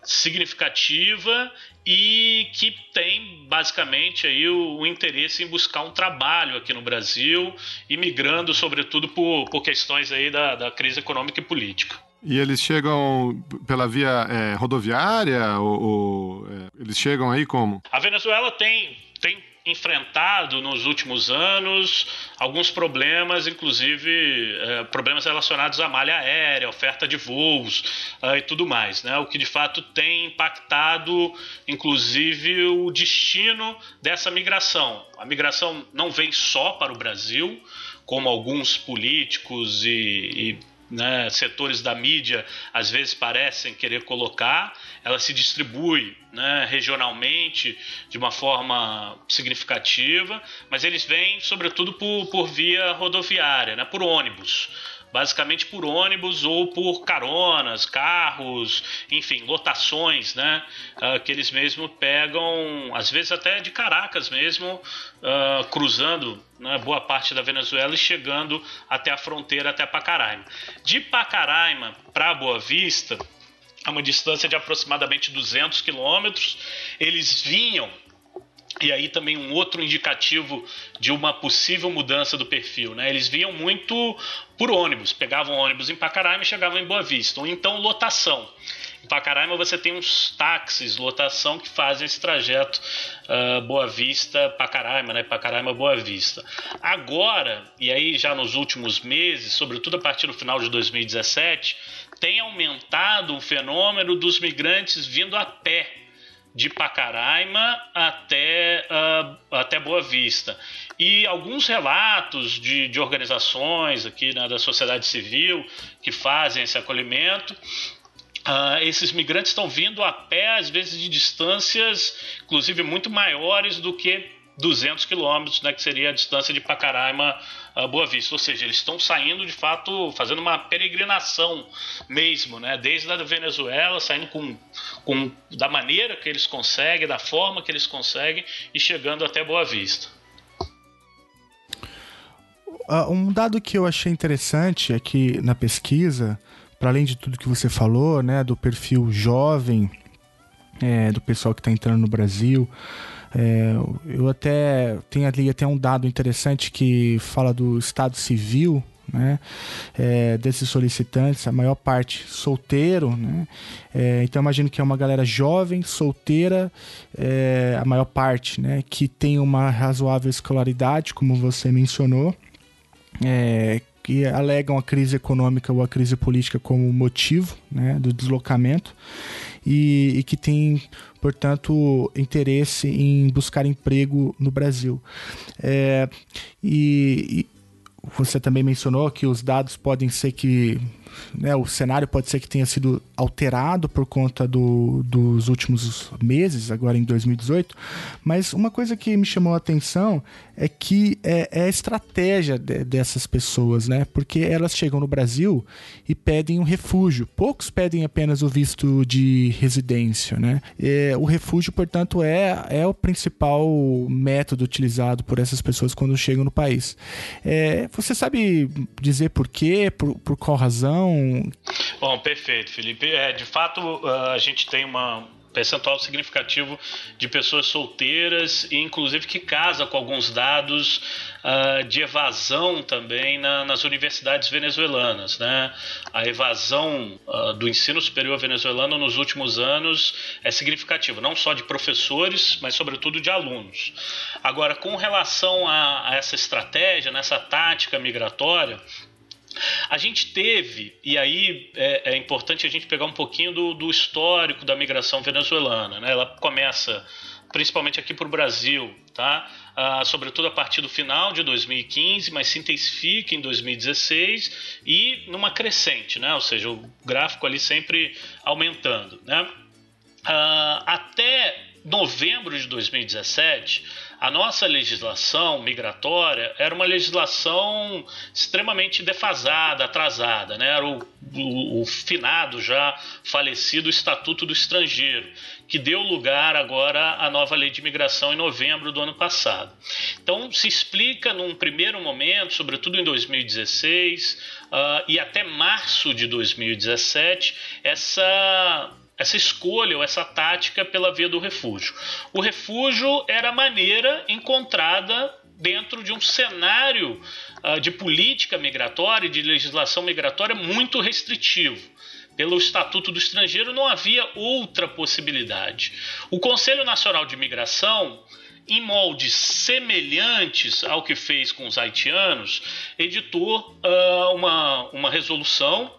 significativa e que tem basicamente aí o, o, interesse em buscar um trabalho aqui no Brasil, imigrando sobretudo por, por questões aí da, da crise econômica e política. E eles chegam pela via é, rodoviária ou, ou é, eles chegam aí como? A Venezuela tem tem enfrentado nos últimos anos alguns problemas, inclusive é, problemas relacionados à malha aérea, oferta de voos é, e tudo mais, né? O que de fato tem impactado, inclusive, o destino dessa migração. A migração não vem só para o Brasil, como alguns políticos e, e né, setores da mídia às vezes parecem querer colocar, ela se distribui né, regionalmente de uma forma significativa, mas eles vêm sobretudo por, por via rodoviária, né, por ônibus basicamente por ônibus ou por caronas, carros, enfim, lotações, né? Uh, que eles mesmo pegam, às vezes até de Caracas mesmo, uh, cruzando né, boa parte da Venezuela e chegando até a fronteira, até Pacaraima. De Pacaraima para Boa Vista, a uma distância de aproximadamente 200 quilômetros, eles vinham e aí também um outro indicativo de uma possível mudança do perfil, né? Eles vinham muito por ônibus, pegavam ônibus em Pacaraima e chegavam em Boa Vista, ou então lotação. Em Pacaraima você tem uns táxis, lotação, que fazem esse trajeto uh, Boa Vista, Pacaraima, né? Pacaraima, Boa Vista. Agora, e aí já nos últimos meses, sobretudo a partir do final de 2017, tem aumentado o fenômeno dos migrantes vindo a pé de Pacaraima até, uh, até Boa Vista. E alguns relatos de, de organizações aqui né, da sociedade civil que fazem esse acolhimento Uh, esses migrantes estão vindo a pé, às vezes de distâncias, inclusive muito maiores do que 200 quilômetros, né, que seria a distância de Pacaraima a Boa Vista. Ou seja, eles estão saindo de fato, fazendo uma peregrinação mesmo, né, desde a Venezuela, saindo com, com da maneira que eles conseguem, da forma que eles conseguem e chegando até Boa Vista. Uh, um dado que eu achei interessante é que na pesquisa, para além de tudo que você falou, né, do perfil jovem, é, do pessoal que está entrando no Brasil, é, eu até tenho ali até um dado interessante que fala do estado civil né? É, desses solicitantes, a maior parte solteiro, né? É, então imagino que é uma galera jovem, solteira, é, a maior parte, né? Que tem uma razoável escolaridade, como você mencionou, é, que alegam a crise econômica ou a crise política como motivo né, do deslocamento e, e que tem, portanto, interesse em buscar emprego no Brasil. É, e, e você também mencionou que os dados podem ser que né, o cenário pode ser que tenha sido alterado por conta do, dos últimos meses, agora em 2018, mas uma coisa que me chamou a atenção é que é, é a estratégia de, dessas pessoas, né? Porque elas chegam no Brasil e pedem um refúgio. Poucos pedem apenas o visto de residência, né? É, o refúgio, portanto, é, é o principal método utilizado por essas pessoas quando chegam no país. É, você sabe dizer por quê? Por, por qual razão? Bom, perfeito, Felipe. É, de fato, a gente tem uma percentual significativo de pessoas solteiras e inclusive que casa com alguns dados uh, de evasão também na, nas universidades venezuelanas. Né? A evasão uh, do ensino superior venezuelano nos últimos anos é significativa, não só de professores, mas sobretudo de alunos. Agora, com relação a, a essa estratégia, nessa tática migratória, a gente teve, e aí é, é, importante a gente pegar um pouquinho do, do histórico da migração venezuelana. Né? Ela começa principalmente aqui para o Brasil, tá? Ah, sobretudo a partir do final de 2015, mas se intensifica em 2016 e numa crescente, né? ou seja, o gráfico ali sempre aumentando. Né? Ah, até novembro de 2017, a nossa legislação migratória era uma legislação extremamente defasada, atrasada, né? Era o, o, o finado já falecido Estatuto do Estrangeiro, que deu lugar agora à nova lei de imigração em novembro do ano passado. Então, se explica num primeiro momento, sobretudo em 2016 uh, ah, e até março de 2017, essa essa escolha ou essa tática pela via do refúgio. O refúgio era a maneira encontrada dentro de um cenário uh, de política migratória e de legislação migratória muito restritivo. Pelo Estatuto do Estrangeiro não havia outra possibilidade. O Conselho Nacional de Imigração, em moldes semelhantes ao que fez com os haitianos, editou uh, uma, uma resolução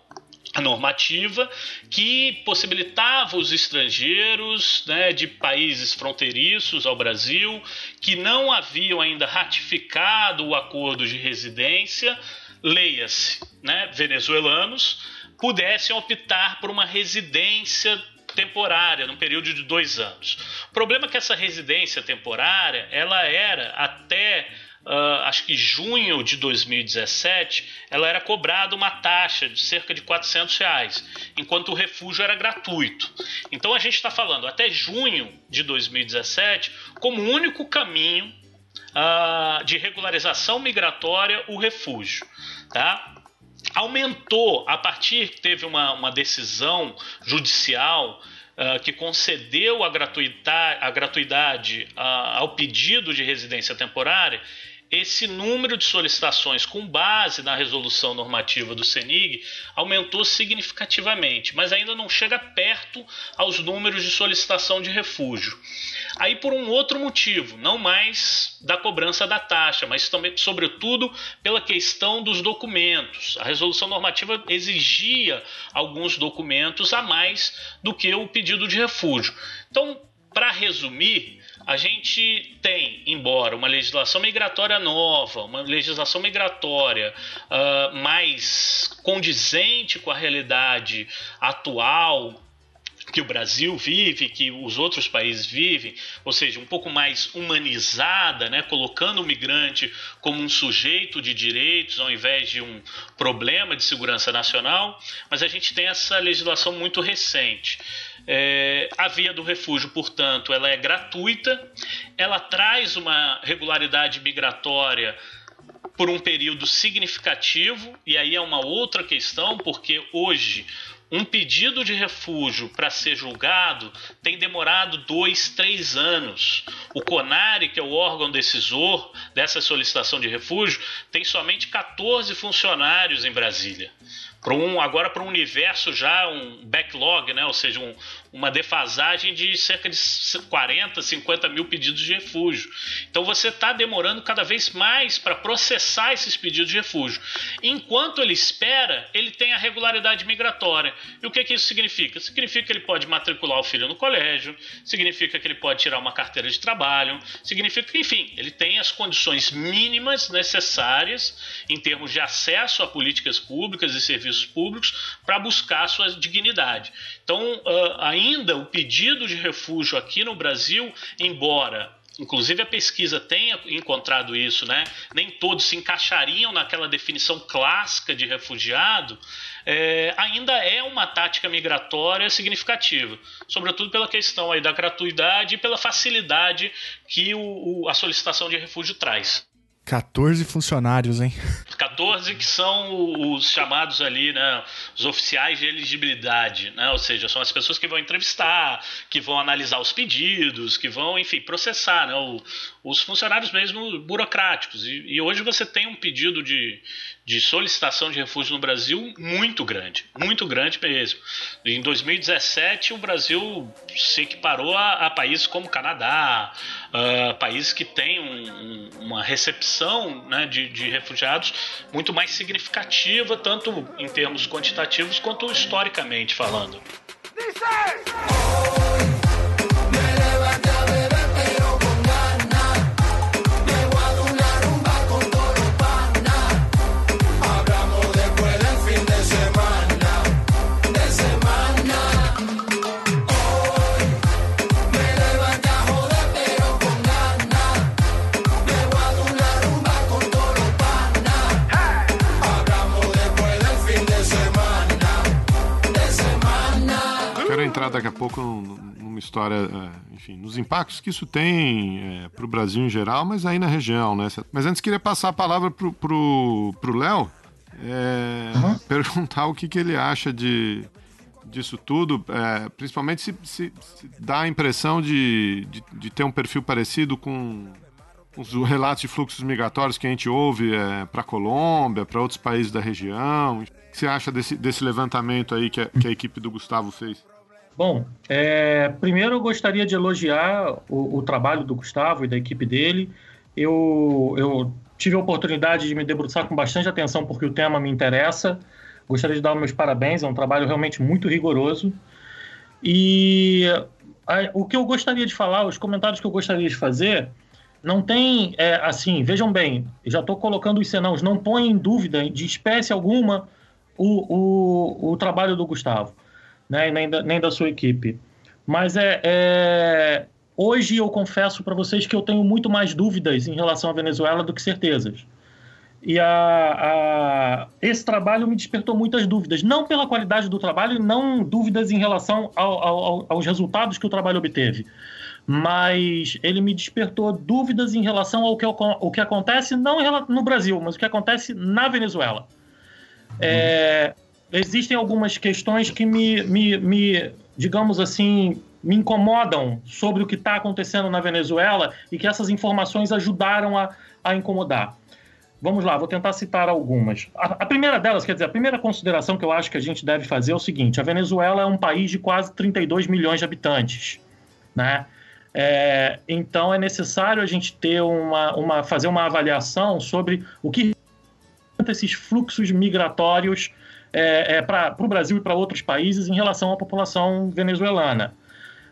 normativa que possibilitava os estrangeiros né, de países fronteiriços ao Brasil que não haviam ainda ratificado o acordo de residência, leia-se, né, venezuelanos, pudessem optar por uma residência temporária, num período de dois anos. O problema é que essa residência temporária, ela era até uh, acho que junho de 2017, ela era cobrada uma taxa de cerca de 400 reais, enquanto o refúgio era gratuito. Então a gente está falando até junho de 2017 como único caminho uh, de regularização migratória o refúgio, tá? Aumentou a partir teve uma, uma decisão judicial Uh, que concedeu a gratuidade, a gratuidade ao pedido de residência temporária, esse número de solicitações com base na resolução normativa do CENIG aumentou significativamente, mas ainda não chega perto aos números de solicitação de refúgio. Aí por um outro motivo, não mais da cobrança da taxa, mas também, sobretudo, pela questão dos documentos. A resolução normativa exigia alguns documentos a mais do que o pedido de refúgio. Então, para resumir, a gente tem, embora uma legislação migratória nova, uma legislação migratória uh, mais condizente com a realidade atual que o Brasil vive, que os outros países vivem, ou seja, um pouco mais humanizada, né, colocando o migrante como um sujeito de direitos ao invés de um problema de segurança nacional, mas a gente tem essa legislação muito recente. É, a via do refúgio, portanto, ela é gratuita, ela traz uma regularidade migratória por um período significativo, e aí é uma outra questão, porque hoje um pedido de refúgio para ser julgado tem demorado dois, três anos. O CONARE, que é o órgão decisor dessa solicitação de refúgio, tem somente 14 funcionários em Brasília para um agora para um universo já um backlog, né? ou seja, um, uma defasagem de cerca de 40, 50 mil pedidos de refúgio. Então você está demorando cada vez mais para processar esses pedidos de refúgio. Enquanto ele espera, ele tem a regularidade migratória. E o que, que isso significa? Significa que ele pode matricular o filho no colégio, significa que ele pode tirar uma carteira de trabalho, significa que, enfim, ele tem as condições mínimas necessárias em termos de acesso a políticas públicas e serviços serviços públicos para buscar sua dignidade. Então, uh, ainda o pedido de refúgio aqui no Brasil, embora inclusive a pesquisa tenha encontrado isso, né? Nem todos se encaixariam naquela definição clássica de refugiado, é, ainda é uma tática migratória significativa, sobretudo pela questão aí da gratuidade e pela facilidade que o, o, a solicitação de refúgio traz. 14 funcionários, hein? 14 que são os chamados ali, né, os oficiais de elegibilidade, né, ou seja, são as pessoas que vão entrevistar, que vão analisar os pedidos, que vão, enfim, processar, né, o, os funcionários mesmo burocráticos. E, e, hoje você tem um pedido de, de solicitação de refúgio no Brasil muito grande, muito grande mesmo. Em 2017, o Brasil se equiparou a, a países como Canadá, uh, países que têm um, um, uma recepção né, de, de refugiados muito mais significativa, tanto em termos quantitativos quanto historicamente falando. Entrar daqui a pouco numa história, é, enfim, nos impactos que isso tem é, para o Brasil em geral, mas aí na região, né? Mas antes queria passar a palavra pro, pro Léo, é, uhum. perguntar o que, que ele acha de, disso tudo, é, principalmente se, se, se, dá a impressão de, de, de, ter um perfil parecido com os relatos de fluxos migratórios que a gente ouve é, para a Colômbia, para outros países da região. O que você acha desse, desse levantamento aí que a, que a equipe do Gustavo fez? Bom, é, primeiro eu gostaria de elogiar o, o, trabalho do Gustavo e da equipe dele. Eu, eu tive a oportunidade de me debruçar com bastante atenção porque o tema me interessa. Gostaria de dar meus parabéns, é um trabalho realmente muito rigoroso. E a, o que eu gostaria de falar, os comentários que eu gostaria de fazer, não tem, é, assim, vejam bem, já estou colocando os senãos, não põe em dúvida de espécie alguma o, o, o trabalho do Gustavo né, nem, da, nem da sua equipe. Mas é, é hoje eu confesso para vocês que eu tenho muito mais dúvidas em relação à Venezuela do que certezas. E a, a, esse trabalho me despertou muitas dúvidas, não pela qualidade do trabalho, não dúvidas em relação ao, ao, aos resultados que o trabalho obteve, mas ele me despertou dúvidas em relação ao que, ao que acontece, não no Brasil, mas o que acontece na Venezuela. É, existem algumas questões que me, me, me digamos assim, me incomodam sobre o que está acontecendo na Venezuela e que essas informações ajudaram a, a incomodar. Vamos lá, vou tentar citar algumas. A, a, primeira delas, quer dizer, a primeira consideração que eu acho que a gente deve fazer é o seguinte: a Venezuela é um país de quase 32 milhões de habitantes, né? É, então é necessário a gente ter uma, uma fazer uma avaliação sobre o que esses fluxos migratórios é, é, para o Brasil e para outros países em relação à população venezuelana.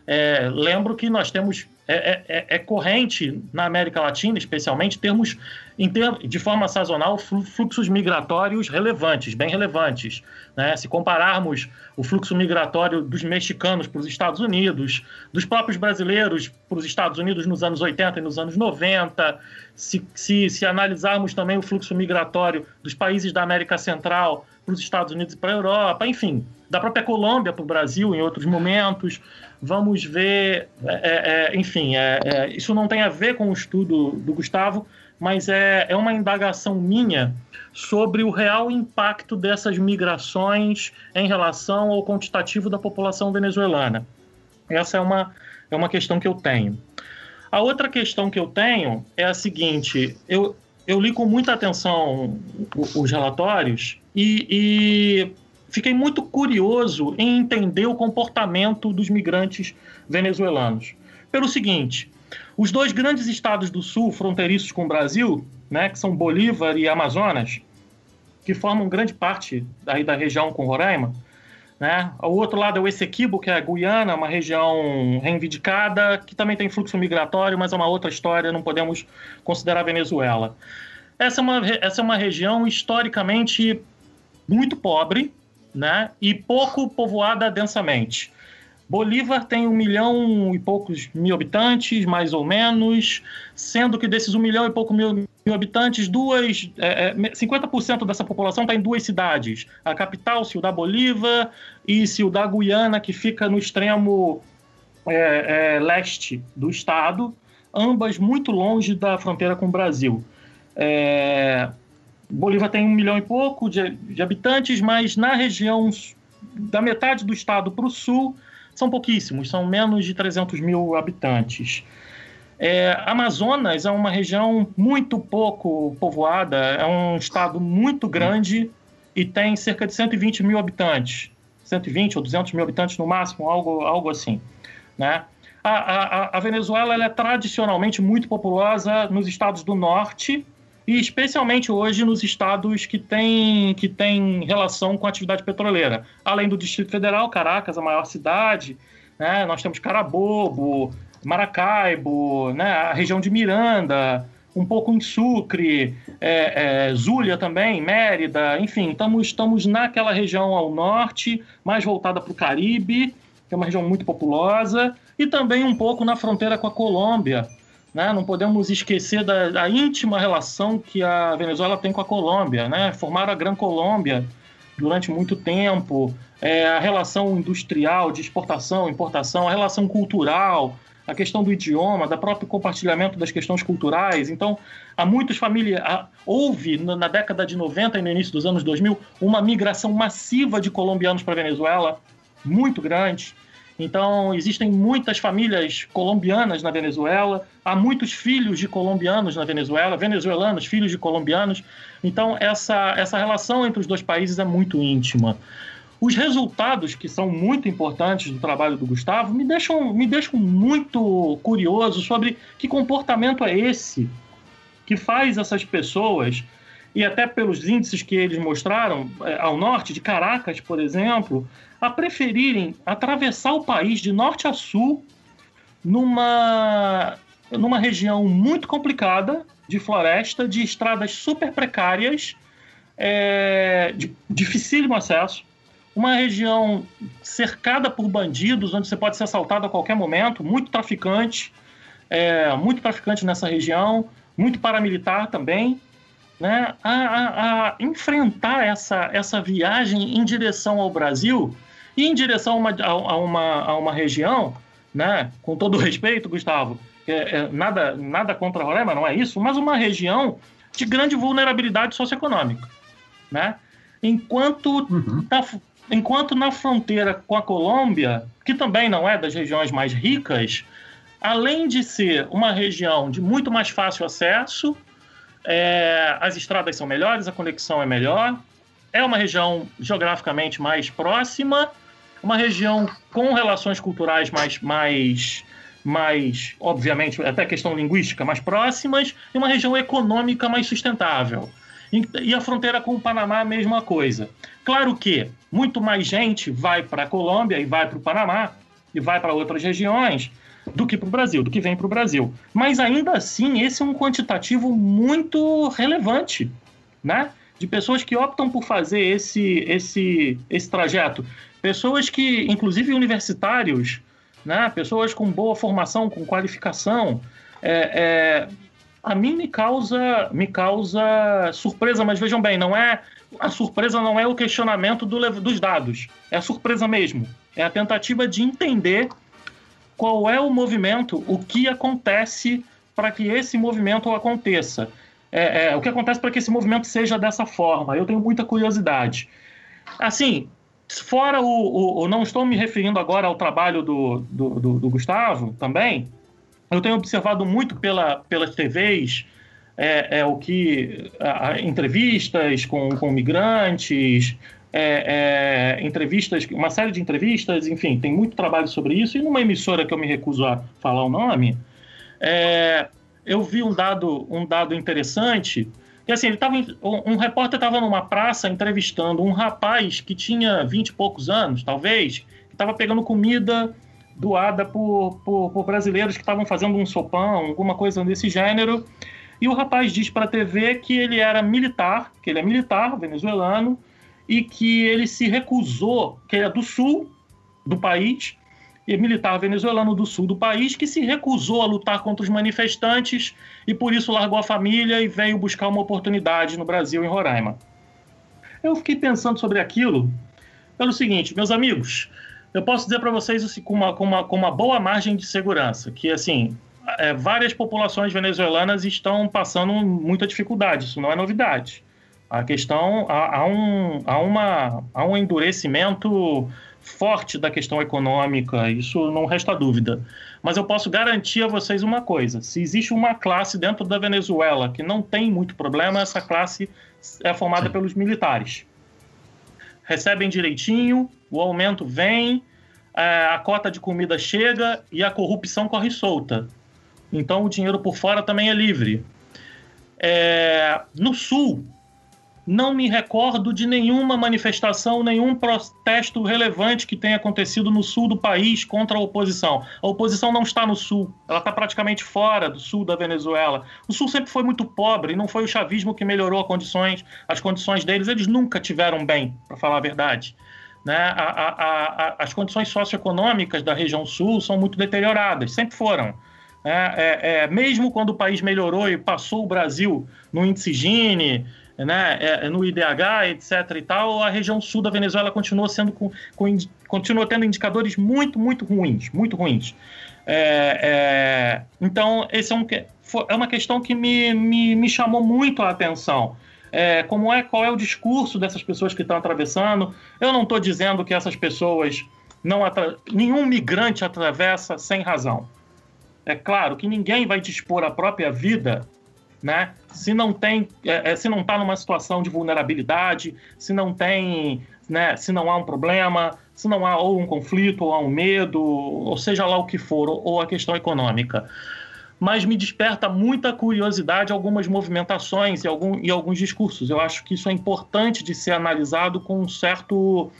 É, lembro que nós temos é, é, é, é, corrente na América Latina, especialmente, termos ter, de forma sazonal fluxos migratórios relevantes, bem relevantes. Né? Se compararmos o fluxo migratório dos mexicanos para os Estados Unidos, dos próprios brasileiros para os Estados Unidos nos anos 80 e nos anos 90, se, se, se analisarmos também o fluxo migratório dos países da América Central para os Estados Unidos e para a Europa, enfim, da própria Colômbia para o Brasil em outros momentos. Vamos ver, é, é, enfim, é, é, isso não tem a ver com o estudo do Gustavo, mas é, é uma indagação minha sobre o real impacto dessas migrações em relação ao quantitativo da população venezuelana. Essa é uma, é uma questão que eu tenho. A outra questão que eu tenho é a seguinte: eu, eu li com muita atenção os relatórios e, e fiquei muito curioso em entender o comportamento dos migrantes venezuelanos. Pelo seguinte, os dois grandes estados do sul, fronteiriços com o Brasil, né, que são Bolívar e Amazonas, que formam grande parte daí da região com Roraima, né? O outro lado é o Essequibo, que é a Guiana, uma região reivindicada, que também tem fluxo migratório, mas é uma outra história, não podemos considerar a Venezuela. Essa é uma, essa é uma região historicamente muito pobre né? e pouco povoada densamente. Bolívar tem um milhão e poucos mil habitantes, mais ou menos, sendo que desses um milhão e pouco mil, mil habitantes, duas, é, 50% é, dessa população está em duas cidades: a capital, Ciudad Bolívar, e Ciudad Guiana, que fica no extremo é, é, leste do estado, ambas muito longe da fronteira com o Brasil. É, Bolívia tem um milhão e pouco de, de habitantes, mas na região da metade do estado para o sul são pouquíssimos, são menos de 300 mil habitantes. É, Amazonas é uma região muito pouco povoada, é um estado muito grande e tem cerca de 120 mil habitantes. 120 ou 200 mil habitantes no máximo, algo, algo assim. Né? A, a, a Venezuela é tradicionalmente muito populosa nos estados do norte, e especialmente hoje nos estados que têm que tem relação com a atividade petroleira. Além do Distrito Federal, Caracas, a maior cidade, né? nós temos Carabobo, Maracaibo, né? a região de Miranda, um pouco em Sucre, é, é, também, Mérida, enfim, estamos, estamos naquela região ao norte, mais voltada para o Caribe, que é uma região muito populosa, e também um pouco na fronteira com a Colômbia, né? Não podemos esquecer da, da, íntima relação que a Venezuela tem com a Colômbia. Né? Formaram a Gran Colômbia durante muito tempo, é, a relação industrial de exportação, importação, a relação cultural, a questão do idioma, da próprio compartilhamento das questões culturais. Então, há muitas famílias. Houve, na década de 90 e no início dos anos 2000, uma migração massiva de colombianos para a Venezuela, muito grande. Então, existem muitas famílias colombianas na Venezuela, há muitos filhos de colombianos na Venezuela, venezuelanos, filhos de colombianos. Então, essa, essa relação entre os dois países é muito íntima. Os resultados, que são muito importantes do trabalho do Gustavo, me deixam, me deixam muito curioso sobre que comportamento é esse que faz essas pessoas, e até pelos índices que eles mostraram, é, ao norte, de Caracas, por exemplo, a preferirem atravessar o país de norte a sul numa, numa região muito complicada de floresta, de estradas super precárias, é, de dificílimo acesso, uma região cercada por bandidos, onde você pode ser assaltado a qualquer momento, muito traficante, é, muito traficante nessa região, muito paramilitar também, né, a, a, a, enfrentar essa, essa viagem em direção ao Brasil e em direção a uma, a, uma, a uma região, né, com todo respeito, Gustavo, é, é, nada, nada contra Roraima, não é isso, mas uma região de grande vulnerabilidade socioeconômica. Né? Enquanto, uhum. na, enquanto na fronteira com a Colômbia, que também não é das regiões mais ricas, além de ser uma região de muito mais fácil acesso, é, as estradas são melhores, a conexão é melhor, é uma região geograficamente mais próxima uma região com relações culturais mais, mais, mais, obviamente, até questão linguística, mais próximas, e uma região econômica mais sustentável. E a fronteira com o Panamá, a mesma coisa. Claro que muito mais gente vai para a Colômbia e vai para o Panamá e vai para outras regiões do que para o Brasil, do que vem para o Brasil. Mas ainda assim, esse é um quantitativo muito relevante, né? De pessoas que optam por fazer esse, esse, esse trajeto pessoas que, inclusive universitários, né, pessoas com boa formação, com qualificação, é, é, a mim me causa, me causa surpresa, mas vejam bem, não é a surpresa não é o questionamento do, dos dados, é a surpresa mesmo, é a tentativa de entender qual é o movimento, o que acontece para que esse movimento aconteça. É, é, o que acontece para que esse movimento seja dessa forma. Eu tenho muita curiosidade. Assim, Fora o, o, o, Não estou me referindo agora ao trabalho do, do, do, do Gustavo também. Eu tenho observado muito pela, pelas TVs é, é o que. A, a, entrevistas com, com migrantes, é, é, entrevistas, uma série de entrevistas, enfim, tem muito trabalho sobre isso. E numa emissora que eu me recuso a falar o nome, é, eu vi um dado, um dado interessante e assim, ele tava, um repórter estava numa praça entrevistando um rapaz que tinha vinte e poucos anos, talvez, que estava pegando comida doada por, por, por brasileiros que estavam fazendo um sopão, alguma coisa desse gênero. E o rapaz diz para a TV que ele era militar, que ele é militar venezuelano, e que ele se recusou, que ele é do sul do país, militar venezuelano do sul do país que se recusou a lutar contra os manifestantes e por isso largou a família e veio buscar uma oportunidade no Brasil, em Roraima. Eu fiquei pensando sobre aquilo pelo seguinte, meus amigos, eu posso dizer para vocês assim, com, uma, com, uma, com uma boa margem de segurança que, assim, é, várias populações venezuelanas estão passando muita dificuldade, isso não é novidade. A questão, há, há, um, há, uma, há um endurecimento forte da questão econômica, isso não resta dúvida. Mas eu posso garantir a vocês uma coisa: se existe uma classe dentro da Venezuela que não tem muito problema, essa classe é formada pelos militares. Recebem direitinho, o aumento vem, é, a cota de comida chega e a corrupção corre solta. Então o dinheiro por fora também é livre. É, no sul, não me recordo de nenhuma manifestação, nenhum protesto relevante que tenha acontecido no sul do país contra a oposição. A oposição não está no sul, ela está praticamente fora do sul da Venezuela. O sul sempre foi muito pobre, e não foi o chavismo que melhorou as condições, as condições deles, eles nunca tiveram bem, para falar a verdade. Né? A, a, a, as condições socioeconômicas da região sul são muito deterioradas, sempre foram. É, é, é, mesmo quando o país melhorou e passou o Brasil no índice Gini, né, é, é no IDH, etc. e tal, a região sul da Venezuela continua sendo com, com continua tendo indicadores muito, muito ruins, muito ruins. É, é, então, esse é, um, é uma questão que me, me, me chamou muito a atenção. É, como é qual é o discurso dessas pessoas que estão atravessando? Eu não estou dizendo que essas pessoas não nenhum migrante atravessa sem razão. É claro que ninguém vai dispor a própria vida né? Se não tem, é, é se não está numa situação de vulnerabilidade, se não tem, né? Se não há um problema, se não há ou um conflito, ou há um medo, ou seja lá o que for, ou a questão econômica. Mas me desperta muita curiosidade algumas movimentações e, algum, e alguns discursos. Eu acho que isso é importante de ser analisado com um certo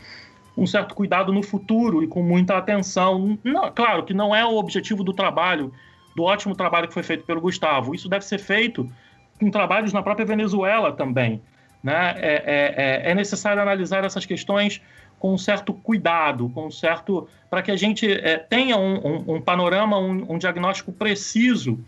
um certo cuidado no futuro e com muita atenção. Não, claro que não é o objetivo do trabalho do ótimo trabalho que foi feito pelo Gustavo. Isso deve ser feito com trabalhos na própria Venezuela também. Né? É, é, é, é necessário analisar essas questões com um certo cuidado, com um certo para que a gente é, tenha um, um, um panorama, um, um, diagnóstico preciso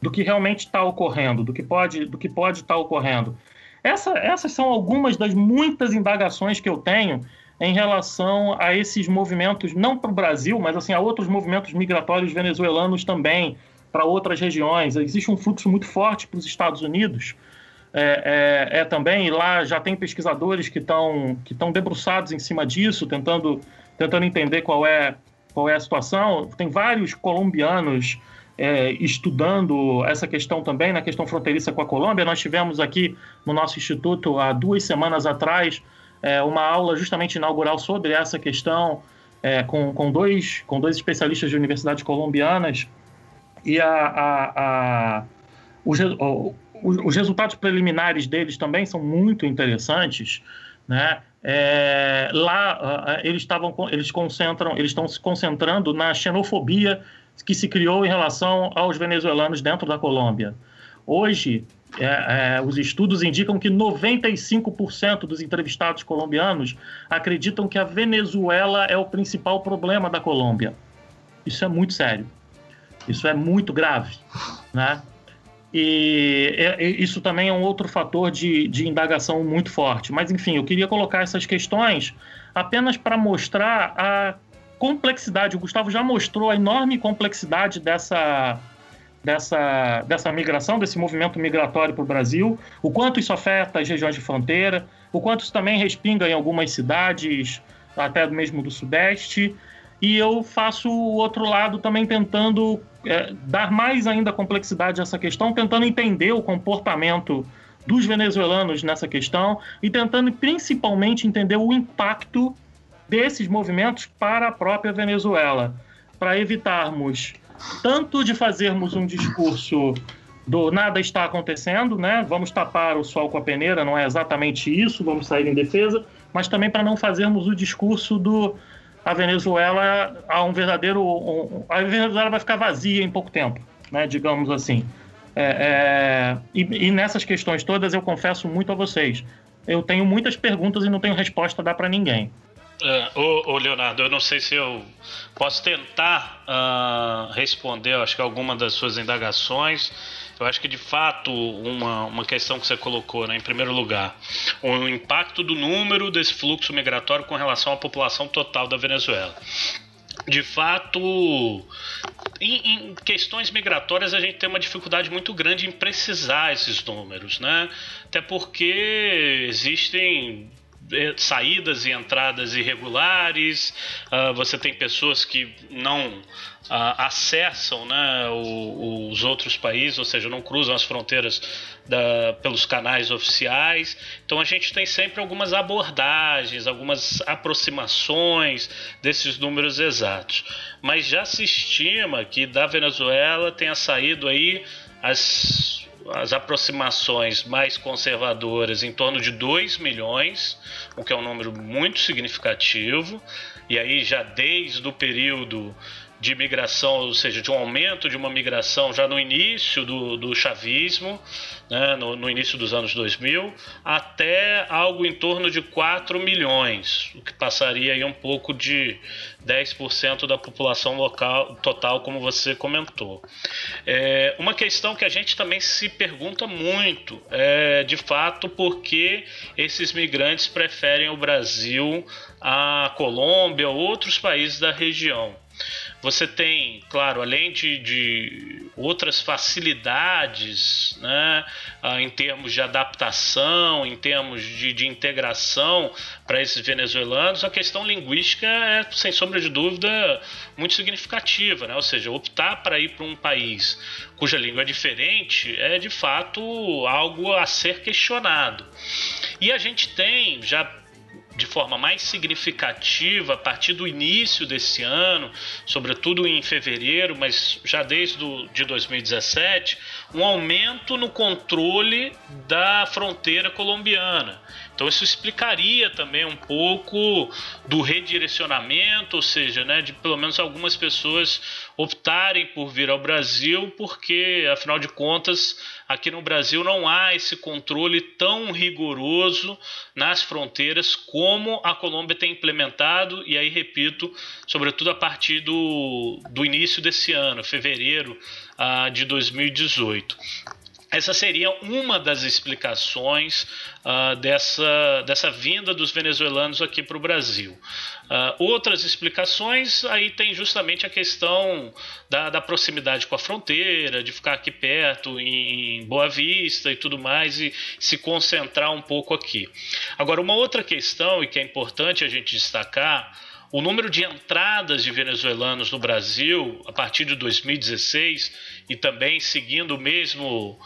do que realmente está ocorrendo, do que pode, do que pode estar tá ocorrendo. Essa, essas são algumas das muitas indagações que eu tenho em relação a esses movimentos, não para o Brasil, mas assim a outros movimentos migratórios venezuelanos também, para outras regiões. Existe um fluxo muito forte para os Estados Unidos. É, é, é, também, lá já tem pesquisadores que estão que debruçados em cima disso, tentando, tentando entender qual é, qual é a situação. Tem vários colombianos é, estudando essa questão também, na questão fronteiriça com a Colômbia. Nós tivemos aqui no nosso instituto, há duas semanas atrás, é, uma aula justamente inaugural sobre essa questão, é, com, com, dois, com dois especialistas de universidades colombianas e a, a, a os, os, resultados preliminares deles também são muito interessantes, né? É, lá eles estavam eles concentram eles estão se concentrando na xenofobia que se criou em relação aos venezuelanos dentro da Colômbia. Hoje é, é, os estudos indicam que 95% dos entrevistados colombianos acreditam que a Venezuela é o principal problema da Colômbia. Isso é muito sério. Isso é muito grave, né? E, isso também é um outro fator de, de indagação muito forte. Mas, enfim, eu queria colocar essas questões apenas para mostrar a complexidade. O Gustavo já mostrou a enorme complexidade dessa, dessa, dessa migração, desse movimento migratório para o Brasil, o quanto isso afeta as regiões de fronteira, o quanto isso também respinga em algumas cidades, até mesmo do Sudeste. E eu faço o outro lado também tentando é, dar mais ainda complexidade a essa questão, tentando entender o comportamento dos venezuelanos nessa questão e tentando principalmente entender o impacto desses movimentos para a própria Venezuela, para evitarmos tanto de fazermos um discurso do nada está acontecendo, né? Vamos tapar o sol com a peneira, não é exatamente isso, vamos sair em defesa, mas também para não fazermos o discurso do a Venezuela a um verdadeiro. Um, a Venezuela vai ficar vazia em pouco tempo, né, digamos assim. É, é, e, e, nessas questões todas eu confesso muito a vocês. Eu tenho muitas perguntas e não tenho resposta a dar para ninguém. Uh, ô, ô, Leonardo, eu não sei se eu posso tentar uh, responder, acho que alguma das suas indagações. Eu acho que de fato uma, uma questão que você colocou, né, em primeiro lugar, o impacto do número desse fluxo migratório com relação à população total da Venezuela. de fato, em, em, questões migratórias a gente tem uma dificuldade muito grande em precisar esses números, né? Até porque existem saídas e entradas irregulares, uh, você tem pessoas que não uh, acessam né, o, os outros países, ou seja, não cruzam as fronteiras da, pelos canais oficiais. Então a gente tem sempre algumas abordagens, algumas aproximações desses números exatos. Mas já se estima que da Venezuela tenha saído aí as as aproximações mais conservadoras em torno de 2 milhões, o que é um número muito significativo, e aí já desde o período de migração, ou seja, de um aumento de uma migração já no início do, do chavismo, né, no, no, início dos anos 2000, até algo em torno de 4 milhões, o que passaria aí um pouco de 10% da população local total, como você comentou. É, uma questão que a gente também se pergunta muito é, de fato, por que esses migrantes preferem o Brasil a Colômbia ou outros países da região. Você tem, claro, além de, de outras facilidades né, ah, em termos de adaptação, em termos de, de integração para esses venezuelanos, a questão linguística é, sem sombra de dúvida, muito significativa. Né? Ou seja, optar para ir para um país cuja língua é diferente é de fato algo a ser questionado. E a gente tem, já de forma mais significativa a partir do início desse ano, sobretudo em fevereiro, mas já desde do, de 2017, um aumento no controle da fronteira colombiana. Então isso explicaria também um pouco do redirecionamento, ou seja, né, de pelo menos algumas pessoas optarem por vir ao Brasil, porque afinal de contas aqui no Brasil não há esse controle tão rigoroso nas fronteiras como a Colômbia tem implementado, e aí repito, sobretudo a partir do, do início desse ano, fevereiro uh, de 2018. Essa seria uma das explicações uh, dessa, dessa vinda dos venezuelanos aqui para o Brasil. Uh, outras explicações aí tem justamente a questão da, da, proximidade com a fronteira, de ficar aqui perto, em Boa Vista e tudo mais, e se concentrar um pouco aqui. Agora, uma outra questão, e que é importante a gente destacar, o número de entradas de venezuelanos no Brasil a partir de 2016 e também seguindo o mesmo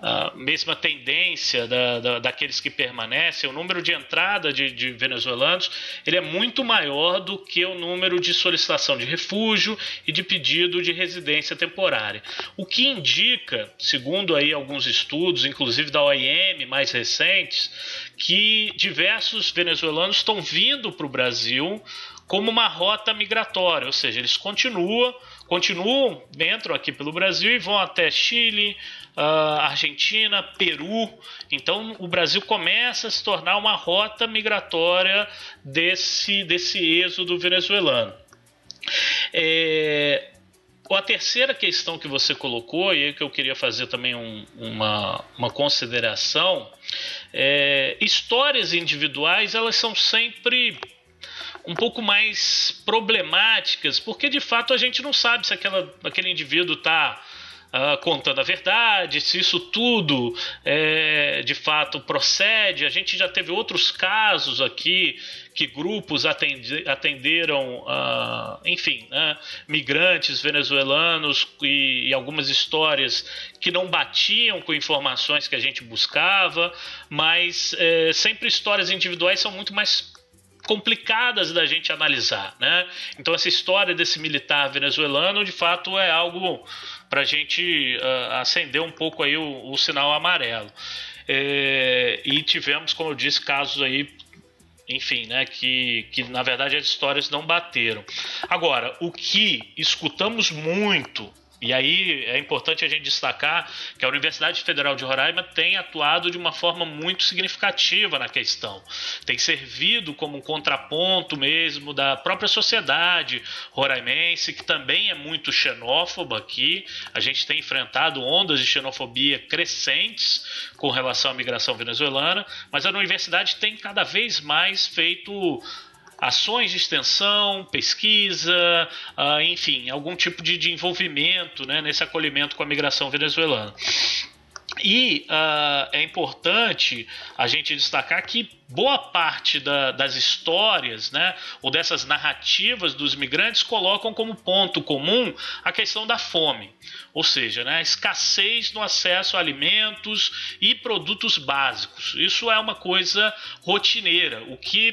a mesma tendência da, da, daqueles que permanecem, o número de entrada de, de, venezuelanos ele é muito maior do que o número de solicitação de refúgio e de pedido de residência temporária. O que indica, segundo aí alguns estudos, inclusive da OIM mais recentes, que diversos venezuelanos estão vindo para o Brasil como uma rota migratória, ou seja, eles continuam continuam, entram aqui pelo Brasil e vão até Chile, uh, Argentina, Peru. Então o Brasil começa a se tornar uma rota migratória desse, desse êxodo venezuelano. É, a terceira questão que você colocou, e que eu queria fazer também um, uma, uma consideração, é, histórias individuais elas são sempre um pouco mais problemáticas, porque de fato a gente não sabe se aquela, aquele indivíduo está Uh, contando a verdade, se isso tudo é, de fato procede. A gente já teve outros casos aqui que grupos atendi, atenderam, uh, enfim, né, migrantes venezuelanos e, e, algumas histórias que não batiam com informações que a gente buscava, mas é, sempre histórias individuais são muito mais complicadas da gente analisar, né? Então essa história desse militar venezuelano, de fato, é algo para a gente uh, acender um pouco aí o, o sinal amarelo. É, e tivemos, como eu disse, casos aí enfim, né, que, que na verdade as histórias não bateram. Agora, o que escutamos muito e aí é importante a gente destacar que a Universidade Federal de Roraima tem atuado de uma forma muito significativa na questão. Tem servido como um contraponto mesmo da própria sociedade roraimense, que também é muito xenófoba aqui. A gente tem enfrentado ondas de xenofobia crescentes com relação à migração venezuelana, mas a universidade tem cada vez mais feito ações de extensão, pesquisa, uh, enfim, algum tipo de, de envolvimento né, nesse acolhimento com a migração venezuelana. E uh, é importante a gente destacar que boa parte da, das histórias, né, ou dessas narrativas dos migrantes colocam como ponto comum a questão da fome, ou seja, né, a escassez no acesso a alimentos e produtos básicos. Isso é uma coisa rotineira, o que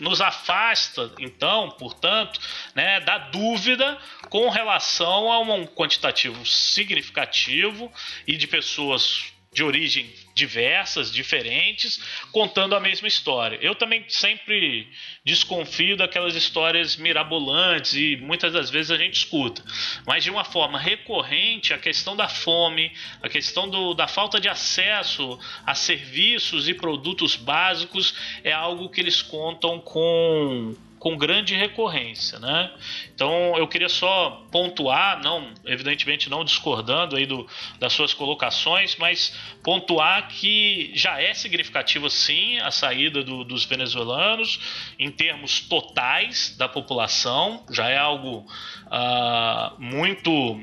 nos afasta, então, portanto, né, da dúvida com relação a um quantitativo significativo e de pessoas de origem diversas, diferentes, contando a mesma história. Eu também sempre desconfio daquelas histórias mirabolantes e muitas das vezes a gente escuta, mas de uma forma recorrente a questão da fome, a questão do, da falta de acesso a serviços e produtos básicos é algo que eles contam com com grande recorrência, né? Então eu queria só pontuar, não, evidentemente não discordando aí do, das suas colocações, mas pontuar que já é significativo sim a saída do, dos venezuelanos em termos totais da população, já é algo uh, muito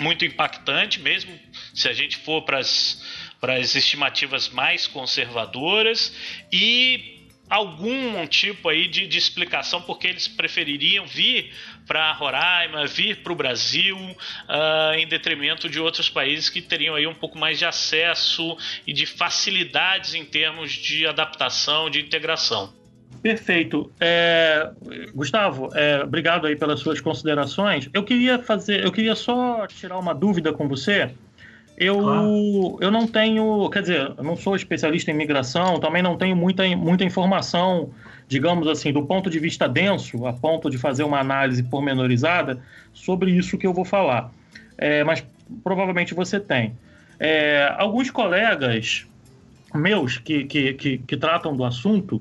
muito impactante, mesmo se a gente for para as estimativas mais conservadoras e algum tipo aí de, de explicação porque eles prefeririam vir para Roraima, vir para o Brasil, uh, em detrimento de outros países que teriam aí um pouco mais de acesso e de facilidades em termos de adaptação, de integração. Perfeito. É, Gustavo, é, obrigado aí pelas suas considerações. Eu queria fazer, eu queria só tirar uma dúvida com você eu, claro. eu não tenho, quer dizer, eu não sou especialista em migração, também não tenho muita, muita informação, digamos assim, do ponto de vista denso, a ponto de fazer uma análise pormenorizada sobre isso que eu vou falar. É, mas provavelmente você tem. É, alguns colegas meus que, que, que, que tratam do assunto,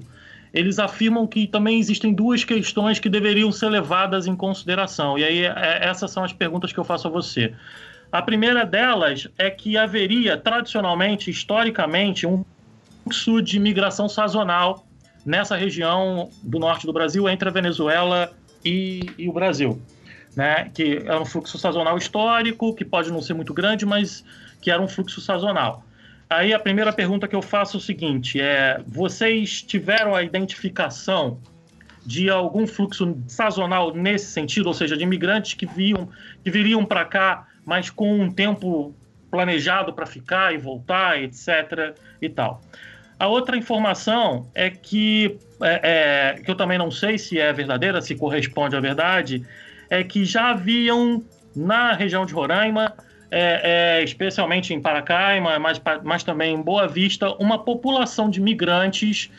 eles afirmam que também existem duas questões que deveriam ser levadas em consideração. E aí, é, essas são as perguntas que eu faço a você. A primeira delas é que haveria, tradicionalmente, historicamente, um fluxo de migração sazonal nessa região do norte do Brasil, entre a Venezuela e, e o Brasil. Né? Que é um fluxo sazonal histórico, que pode não ser muito grande, mas que era um fluxo sazonal. Aí a primeira pergunta que eu faço é o seguinte: é, vocês tiveram a identificação de algum fluxo sazonal nesse sentido, ou seja, de imigrantes que, viam, que viriam para cá mas com um tempo planejado para ficar e voltar, etc. e tal. A outra informação é que, é, é, que eu também não sei se é verdadeira, se corresponde à verdade, é que já haviam na região de Roraima, é, é especialmente em Paracaima, mas, mas também em Boa Vista, uma população de migrantes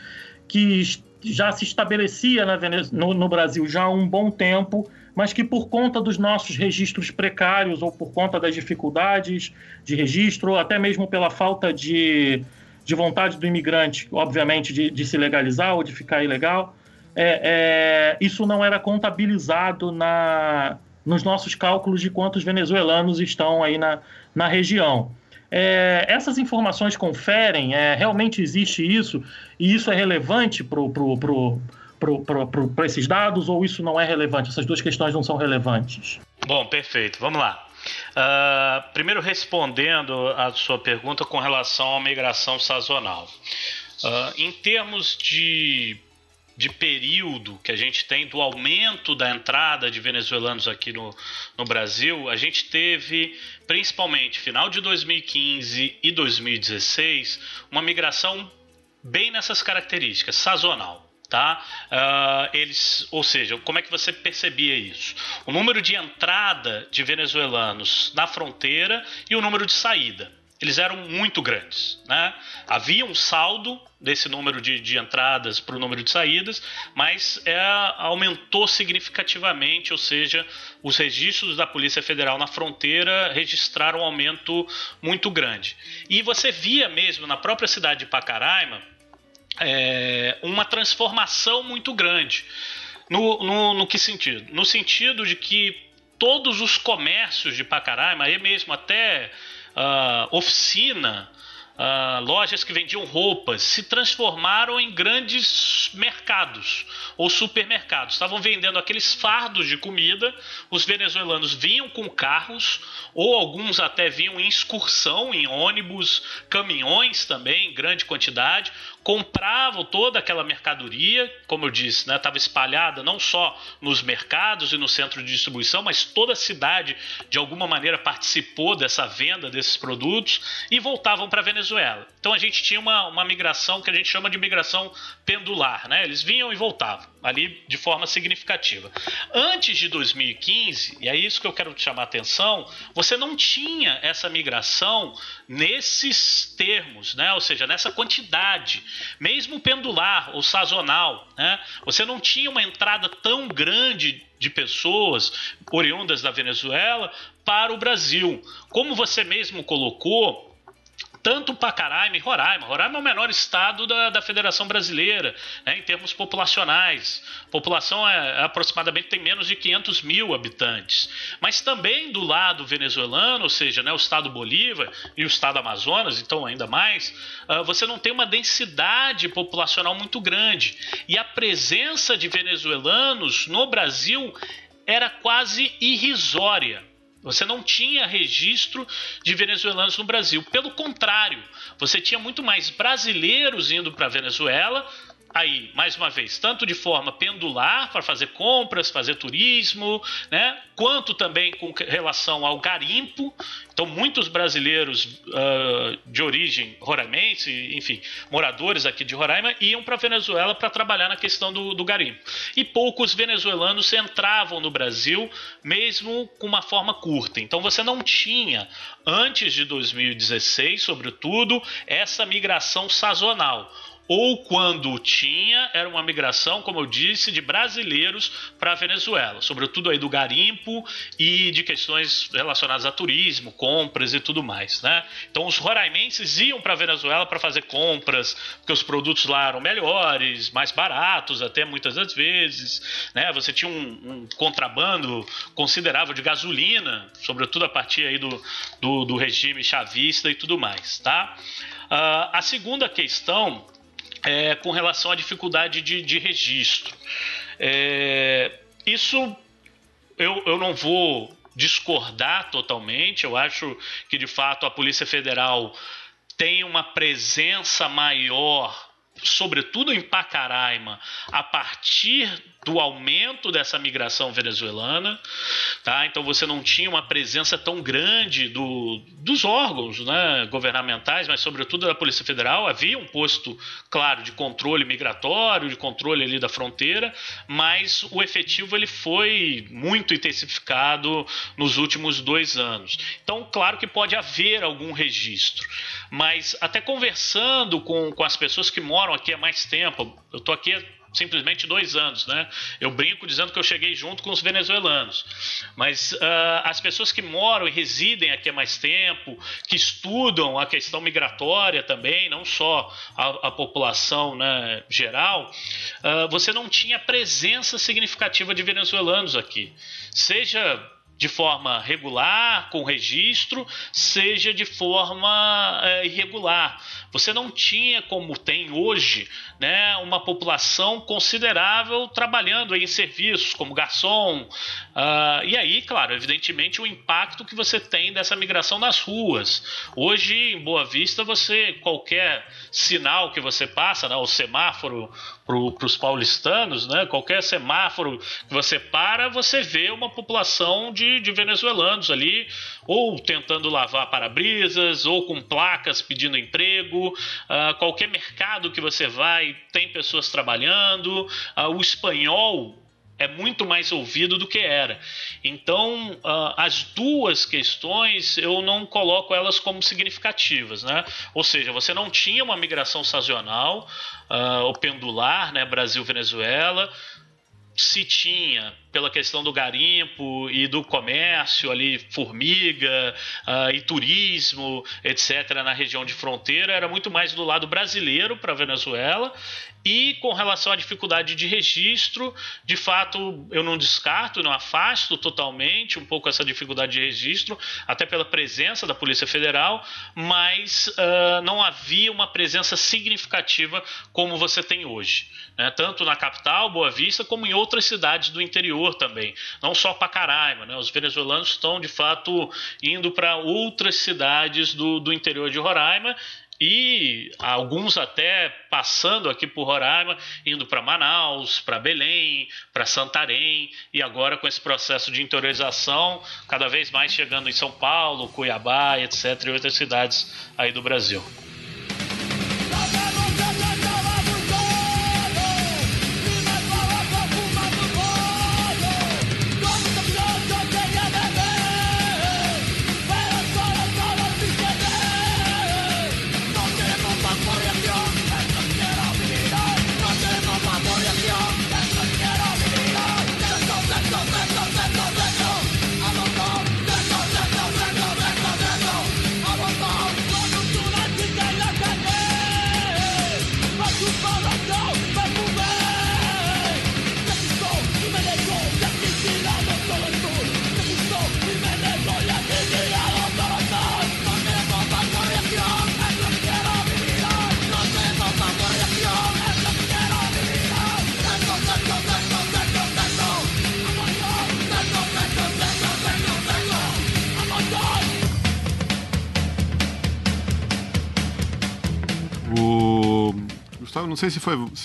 que já se estabelecia na no, no Brasil já há um bom tempo mas que por conta dos nossos registros precários ou por conta das dificuldades de registro, até mesmo pela falta de, de vontade do imigrante, obviamente, de, de se legalizar ou de ficar ilegal, é, é, isso não era contabilizado na, nos nossos cálculos de quantos venezuelanos estão aí na, na região. É, essas informações conferem, é, realmente existe isso, e isso é relevante para o para esses dados ou isso não é relevante? Essas duas questões não são relevantes? Bom, perfeito. Vamos lá. Uh, primeiro, respondendo a sua pergunta com relação à migração sazonal. Uh, em termos de, de período que a gente tem do aumento da entrada de venezuelanos aqui no, no Brasil, a gente teve, principalmente final de 2015 e 2016, uma migração bem nessas características, sazonal tá? Uh, eles, ou seja, como é que você percebia isso? O número de entrada de venezuelanos na fronteira e o número de saída. Eles eram muito grandes. Né? Havia um saldo desse número de, de entradas para o número de saídas, mas é, aumentou significativamente, ou seja, os registros da Polícia Federal na fronteira registraram um aumento muito grande. E você via mesmo na própria cidade de Pacaraima é, uma transformação muito grande. No, no, no, que sentido? No sentido de que todos os comércios de Pacaraima, aí mesmo até uh, oficina, uh, lojas que vendiam roupas se transformaram em grandes mercados ou supermercados. Estavam vendendo aqueles fardos de comida. Os venezuelanos vinham com carros, ou alguns até vinham em excursão, em ônibus, caminhões também, em grande quantidade compravam toda aquela mercadoria, como eu disse, estava né, espalhada não só nos mercados e no centro de distribuição, mas toda a cidade de alguma maneira participou dessa venda desses produtos e voltavam para a Venezuela. Então a gente tinha uma, uma migração que a gente chama de migração pendular, né? Eles vinham e voltavam ali de forma significativa. Antes de 2015, e é isso que eu quero chamar a atenção, você não tinha essa migração nesses termos, né? ou seja, nessa quantidade, mesmo pendular ou sazonal. Né? Você não tinha uma entrada tão grande de pessoas oriundas da Venezuela para o Brasil. Como você mesmo colocou, tanto Pacaraima e Roraima. Roraima é o menor estado da, da Federação Brasileira, né, em termos populacionais. A população é, é, aproximadamente tem menos de 500 mil habitantes. Mas também do lado venezuelano, ou seja, né, o estado Bolívar e o estado Amazonas, então ainda mais, uh, você não tem uma densidade populacional muito grande. E a presença de venezuelanos no Brasil era quase irrisória. Você não tinha registro de venezuelanos no Brasil. Pelo contrário, você tinha muito mais brasileiros indo para a Venezuela aí, mais uma vez, tanto de forma pendular para fazer compras, fazer turismo, né, quanto também com relação ao garimpo. Então, muitos brasileiros uh, de origem roraimense, enfim, moradores aqui de Roraima, iam para a Venezuela para trabalhar na questão do, do garimpo. E poucos venezuelanos entravam no Brasil, mesmo com uma forma curta. Então, você não tinha, antes de 2016, sobretudo, essa migração sazonal ou quando tinha, era uma migração, como eu disse, de brasileiros para a Venezuela, sobretudo aí do garimpo e de questões relacionadas a turismo, compras e tudo mais, né? Então os roraimenses iam para a Venezuela para fazer compras, porque os produtos lá eram melhores, mais baratos até muitas das vezes, né? Você tinha um, um contrabando considerável de gasolina, sobretudo a partir aí do, do, do regime chavista e tudo mais, tá? Uh, a segunda questão é, com relação à dificuldade de, de registro. É, isso eu, eu não vou discordar totalmente, eu acho que de fato a Polícia Federal tem uma presença maior sobretudo em Pacaraima, a partir do aumento dessa migração venezuelana, tá? Então você não tinha uma presença tão grande do, dos órgãos né, governamentais, mas sobretudo da Polícia Federal. Havia um posto, claro, de controle migratório, de controle ali da fronteira, mas o efetivo ele foi muito intensificado nos últimos dois anos. Então, claro que pode haver algum registro, mas até conversando com, com as pessoas que moram aqui há mais tempo, eu estou aqui simplesmente dois anos, né? Eu brinco dizendo que eu cheguei junto com os venezuelanos, mas uh, as pessoas que moram e residem aqui há mais tempo, que estudam a questão migratória também, não só a, a população né, geral, uh, você não tinha presença significativa de venezuelanos aqui, seja de forma regular, com registro, seja de forma é, irregular. Você não tinha, como tem hoje, né, uma população considerável trabalhando em serviços como garçom. Uh, e aí, claro, evidentemente, o impacto que você tem dessa migração nas ruas. Hoje, em Boa Vista, você qualquer sinal que você passa, né, o semáforo para os paulistanos, né, qualquer semáforo que você para, você vê uma população de, de venezuelanos ali, ou tentando lavar para-brisas, ou com placas pedindo emprego. Uh, qualquer mercado que você vai tem pessoas trabalhando, uh, o espanhol é muito mais ouvido do que era. Então, uh, as duas questões eu não coloco elas como significativas, né? Ou seja, você não tinha uma migração sazonal uh, ou pendular, né? Brasil-Venezuela. Se tinha, pela questão do garimpo e do comércio ali, formiga uh, e turismo, etc., na região de fronteira, era muito mais do lado brasileiro para a Venezuela e com relação à dificuldade de registro, de fato, eu não descarto, não afasto totalmente um pouco essa dificuldade de registro, até pela presença da Polícia Federal, mas uh, não havia uma presença significativa como você tem hoje. Né? Tanto na capital, Boa Vista, como em outras cidades do interior também. Não só Pacaraima. Né? Os venezuelanos estão, de fato, indo para outras cidades do, do interior de Roraima e alguns até passando aqui por Roraima, indo para Manaus, para Belém, para Santarém e agora com esse processo de interiorização cada vez mais chegando em São Paulo, Cuiabá, etc. e outras cidades aí do Brasil.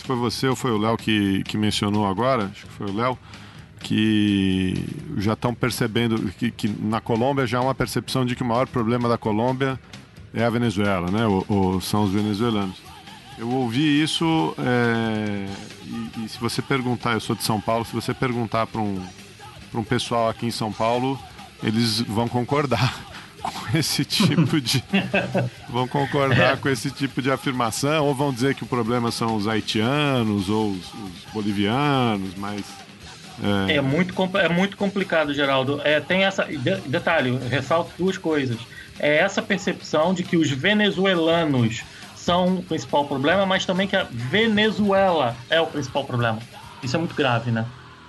Foi, você ou foi o Léo que, que mencionou agora, acho que foi o Léo, que já estão percebendo que, que, na Colômbia já há uma percepção de que o maior problema da Colômbia é a Venezuela, né? Ou, ou são os venezuelanos. Eu ouvi isso é, e, e, se você perguntar, eu sou de São Paulo, se você perguntar para um, um pessoal aqui em São Paulo, eles vão concordar com esse tipo de. vão concordar com esse tipo de afirmação, ou vão dizer que o problema são os haitianos ou os, os bolivianos, mas. É... é... muito, é muito complicado, Geraldo. É, tem essa. Detalhe, ressalto duas coisas. É essa percepção de que os venezuelanos são o principal problema, mas também que a Venezuela é o principal problema. Isso é muito grave, né?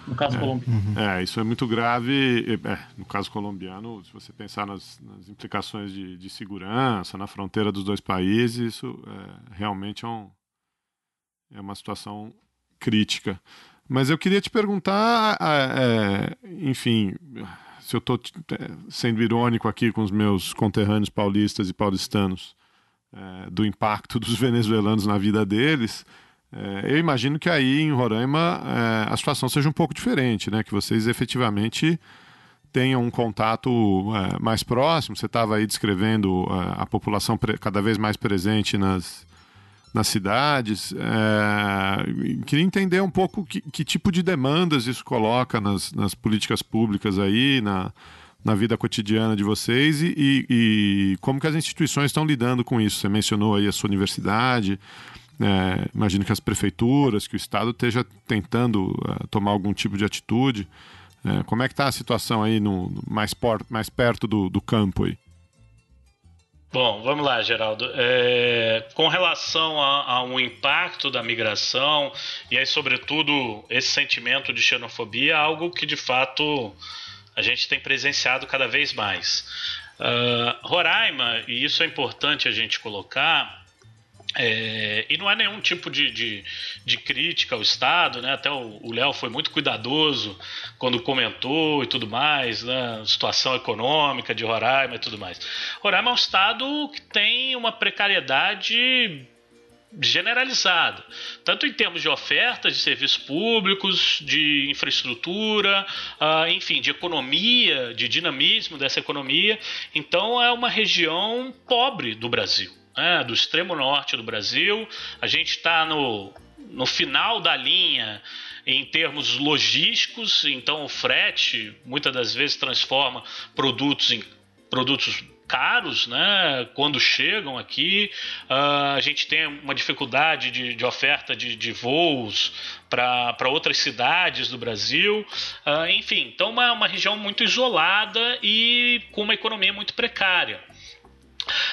No caso é, colombiano. Uhum. É, isso é muito grave. É, no caso colombiano, se você pensar nas, nas implicações de, de, segurança na fronteira dos dois países, isso é, realmente é, um, é uma situação crítica. Mas eu queria te perguntar, é, enfim, se eu estou é, sendo irônico aqui com os meus conterrâneos paulistas e paulistanos, é, do impacto dos venezuelanos na vida deles. É, eu imagino que aí em Roraima é, a situação seja um pouco diferente, né? Que vocês efetivamente tenham um contato é, mais próximo. Você estava aí descrevendo a população cada vez mais presente nas, nas cidades. É, queria entender um pouco que, que, tipo de demandas isso coloca nas, nas políticas públicas aí, na, na vida cotidiana de vocês e, e, e como que as instituições estão lidando com isso. Você mencionou aí a sua universidade. É, imagino que as prefeituras, que o Estado esteja tentando uh, tomar algum tipo de atitude. É, como é que está a situação aí no, mais, por, mais perto do, do campo aí? Bom, vamos lá, Geraldo. É, com relação a, um impacto da migração e aí, sobretudo, esse sentimento de xenofobia, é algo que de fato a gente tem presenciado cada vez mais. Uh, Roraima, e isso é importante a gente colocar, é, e não é nenhum tipo de, de, de, crítica ao Estado, né? Até o Léo foi muito cuidadoso quando comentou e tudo mais, né? Situação econômica de Roraima e tudo mais. Roraima é um Estado que tem uma precariedade generalizada, tanto em termos de ofertas de serviços públicos, de infraestrutura, uh, enfim, de economia, de dinamismo dessa economia. Então é uma região pobre do Brasil né, do extremo norte do Brasil. A gente está no, no final da linha em termos logísticos, então o frete muitas das vezes transforma produtos em produtos caros, né? Quando chegam aqui, uh, a gente tem uma dificuldade de, de oferta de, de voos para outras cidades do Brasil. Uh, enfim, então uma, uma região muito isolada e com uma economia muito precária.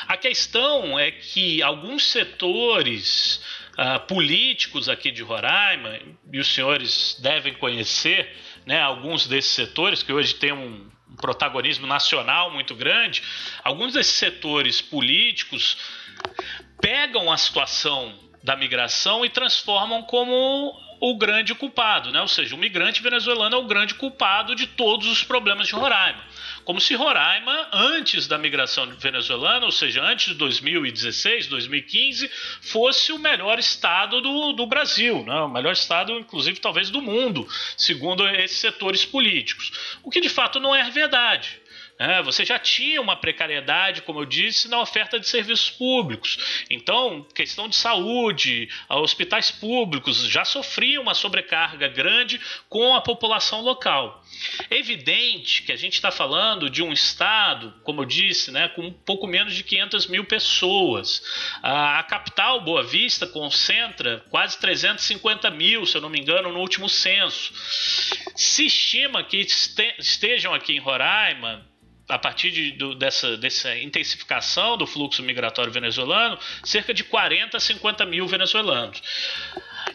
A questão é que alguns setores uh, políticos aqui de Roraima, e os senhores devem conhecer né, alguns desses setores que hoje têm um, um protagonismo nacional muito grande, alguns desses setores políticos pegam a situação da migração e transformam como o grande culpado, né? Ou seja, o migrante venezuelano é o grande culpado de todos os problemas de Roraima. Como se Roraima, antes da migração venezuelana, ou seja, antes de 2016, 2015, fosse o melhor estado do, do Brasil, né? o melhor estado, inclusive, talvez do mundo, segundo esses setores políticos. O que de fato não é verdade. É, você já tinha uma precariedade, como eu disse, na oferta de serviços públicos. Então, questão de saúde, hospitais públicos já sofriam uma sobrecarga grande com a população local. É evidente que a gente está falando de um estado, como eu disse, né, com pouco menos de 500 mil pessoas. A, capital, Boa Vista, concentra quase 350 mil, se eu não me engano, no último censo. Se estima que este, estejam aqui em Roraima a partir de, do, dessa, dessa intensificação do fluxo migratório venezuelano, cerca de 40 a 50 mil venezuelanos.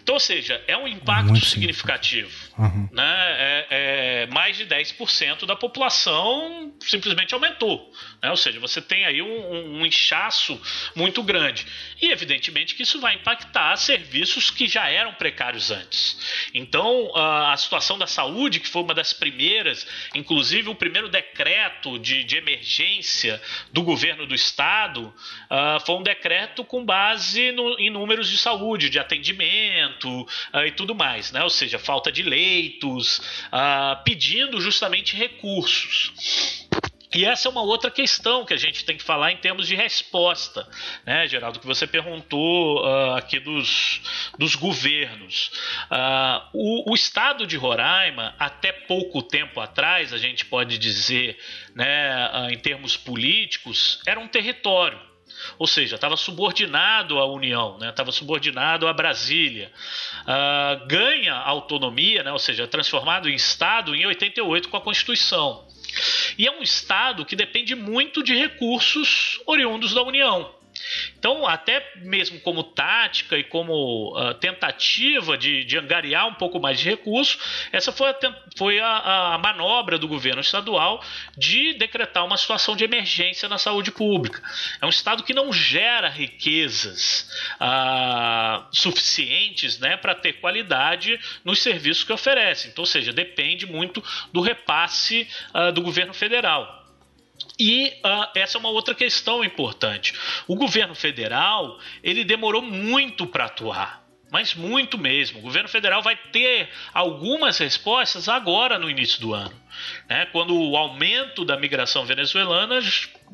Então, ou seja, é um impacto Muito significativo. Uhum. Né? É, é, mais de 10% da população simplesmente aumentou. Né? Ou seja, você tem aí um, um, inchaço muito grande. E, evidentemente, que isso vai impactar serviços que já eram precários antes. Então, a, a situação da saúde, que foi uma das primeiras, inclusive o primeiro decreto de, de emergência do governo do Estado, uh, foi um decreto com base no, em números de saúde, de atendimento uh, e tudo mais. Né? Ou seja, falta de leitos, uh, pedindo justamente recursos. E essa é uma outra questão que a gente tem que falar em termos de resposta, né, Geraldo, que você perguntou uh, aqui dos, dos governos. Uh, o, o, estado de Roraima, até pouco tempo atrás, a gente pode dizer, né, uh, em termos políticos, era um território. Ou seja, estava subordinado à União, estava né? subordinado a Brasília. Uh, ganha autonomia, né? ou seja, transformado em Estado em 88 com a Constituição. E é um Estado que depende muito de recursos oriundos da União. Então, até mesmo como tática e como uh, tentativa de, de, angariar um pouco mais de recursos, essa foi, a, foi a, a, manobra do governo estadual de decretar uma situação de emergência na saúde pública. É um Estado que não gera riquezas uh, suficientes né, para ter qualidade nos serviços que oferece. Então, ou seja, depende muito do repasse uh, do governo federal. E uh, essa é uma outra questão importante. O governo federal ele demorou muito para atuar, mas muito mesmo. O governo federal vai ter algumas respostas agora no início do ano, né? quando o aumento da migração venezuelana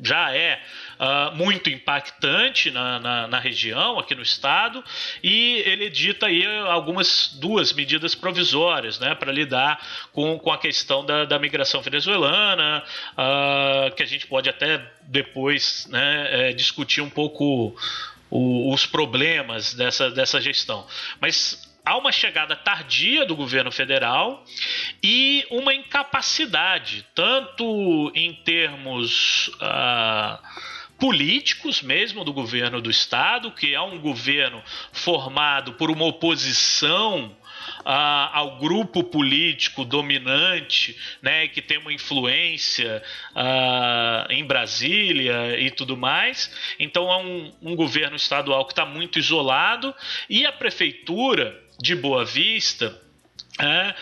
já é uh, muito impactante na, na, na, região, aqui no estado, e ele edita aí algumas duas medidas provisórias né, para lidar com, com a questão da, da migração venezuelana, uh, que a gente pode até depois né, é, discutir um pouco o, os problemas dessa, dessa gestão. Mas há uma chegada tardia do governo federal e uma incapacidade, tanto em termos. Uh, políticos mesmo do governo do estado, que é um governo formado por uma oposição Uh, ao grupo político dominante, né, que tem uma influência uh, em Brasília e tudo mais. Então é um, um governo estadual que está muito isolado e a prefeitura de Boa Vista é,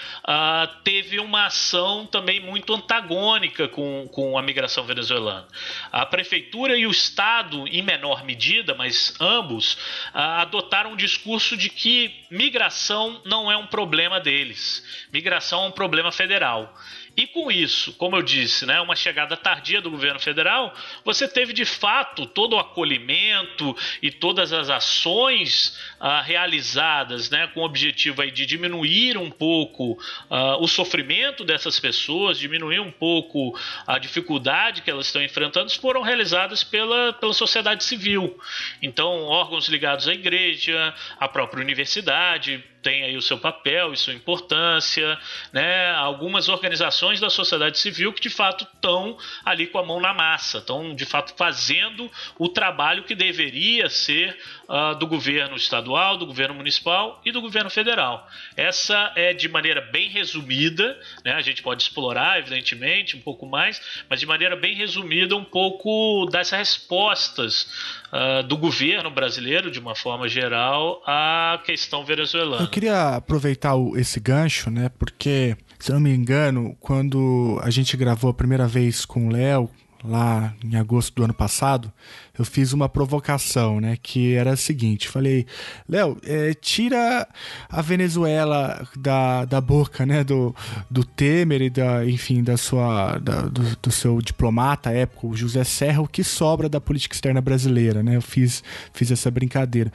teve uma ação também muito antagônica com, com a migração venezuelana. A prefeitura e o Estado, em menor medida, mas ambos, uh, adotaram um discurso de que migração não é um problema deles, migração é um problema federal. E com isso, como eu disse, né, uma chegada tardia do governo federal, você teve de fato todo o acolhimento e todas as ações ah, realizadas né, com o objetivo aí de diminuir um pouco ah, o sofrimento dessas pessoas, diminuir um pouco a dificuldade que elas estão enfrentando, foram realizadas pela, pela sociedade civil. Então, órgãos ligados à igreja, à própria universidade, tem aí o seu papel e sua importância, né? Algumas organizações da sociedade civil que de fato estão ali com a mão na massa, estão de fato fazendo o trabalho que deveria ser uh, do governo estadual, do governo municipal e do governo federal. Essa é de maneira bem resumida, né? A gente pode explorar, evidentemente, um pouco mais, mas de maneira bem resumida, um pouco das respostas uh, do governo brasileiro, de uma forma geral, à questão venezuelana queria aproveitar o, esse gancho, né? Porque, se não me engano, quando a gente gravou a primeira vez com o Léo, lá em agosto do ano passado, eu fiz uma provocação, né? Que era a seguinte: falei, Léo, é, tira a Venezuela da, da boca, né? Do, do Temer e da, enfim, da sua, da, do, do, seu diplomata época, o José Serra, o que sobra da política externa brasileira, né? Eu fiz, fiz essa brincadeira.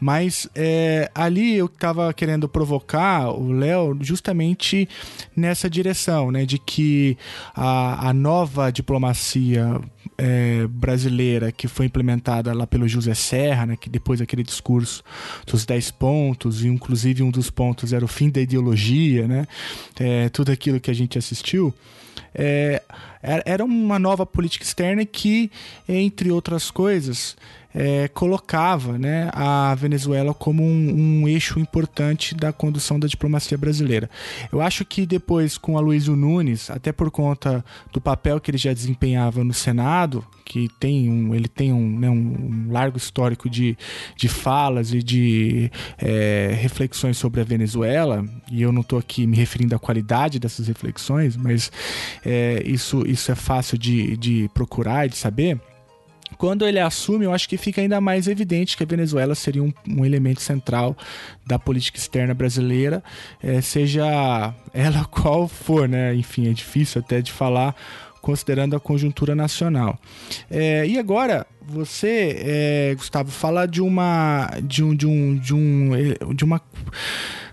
Mas é, ali eu estava querendo provocar o Léo justamente nessa direção, né? De que a, a nova diplomacia é, brasileira que foi implementada lá pelo José Serra, né, que depois daquele discurso dos 10 pontos, e inclusive um dos pontos era o fim da ideologia, né, é, tudo aquilo que a gente assistiu, é, era uma nova política externa que, entre outras coisas, é, colocava né, a Venezuela como um, um, eixo importante da condução da diplomacia brasileira. Eu acho que depois, com a Luísio Nunes, até por conta do papel que ele já desempenhava no Senado, que tem um, ele tem um, né, um largo histórico de, de falas e de é, reflexões sobre a Venezuela, e eu não estou aqui me referindo à qualidade dessas reflexões, mas é, isso, isso é fácil de, de procurar e de saber quando ele assume, eu acho que fica ainda mais evidente que a Venezuela seria um, um elemento central da política externa brasileira, é, seja ela qual for, né? Enfim, é difícil até de falar considerando a conjuntura nacional. É, e agora você, é, Gustavo, fala de uma de um de um de um de uma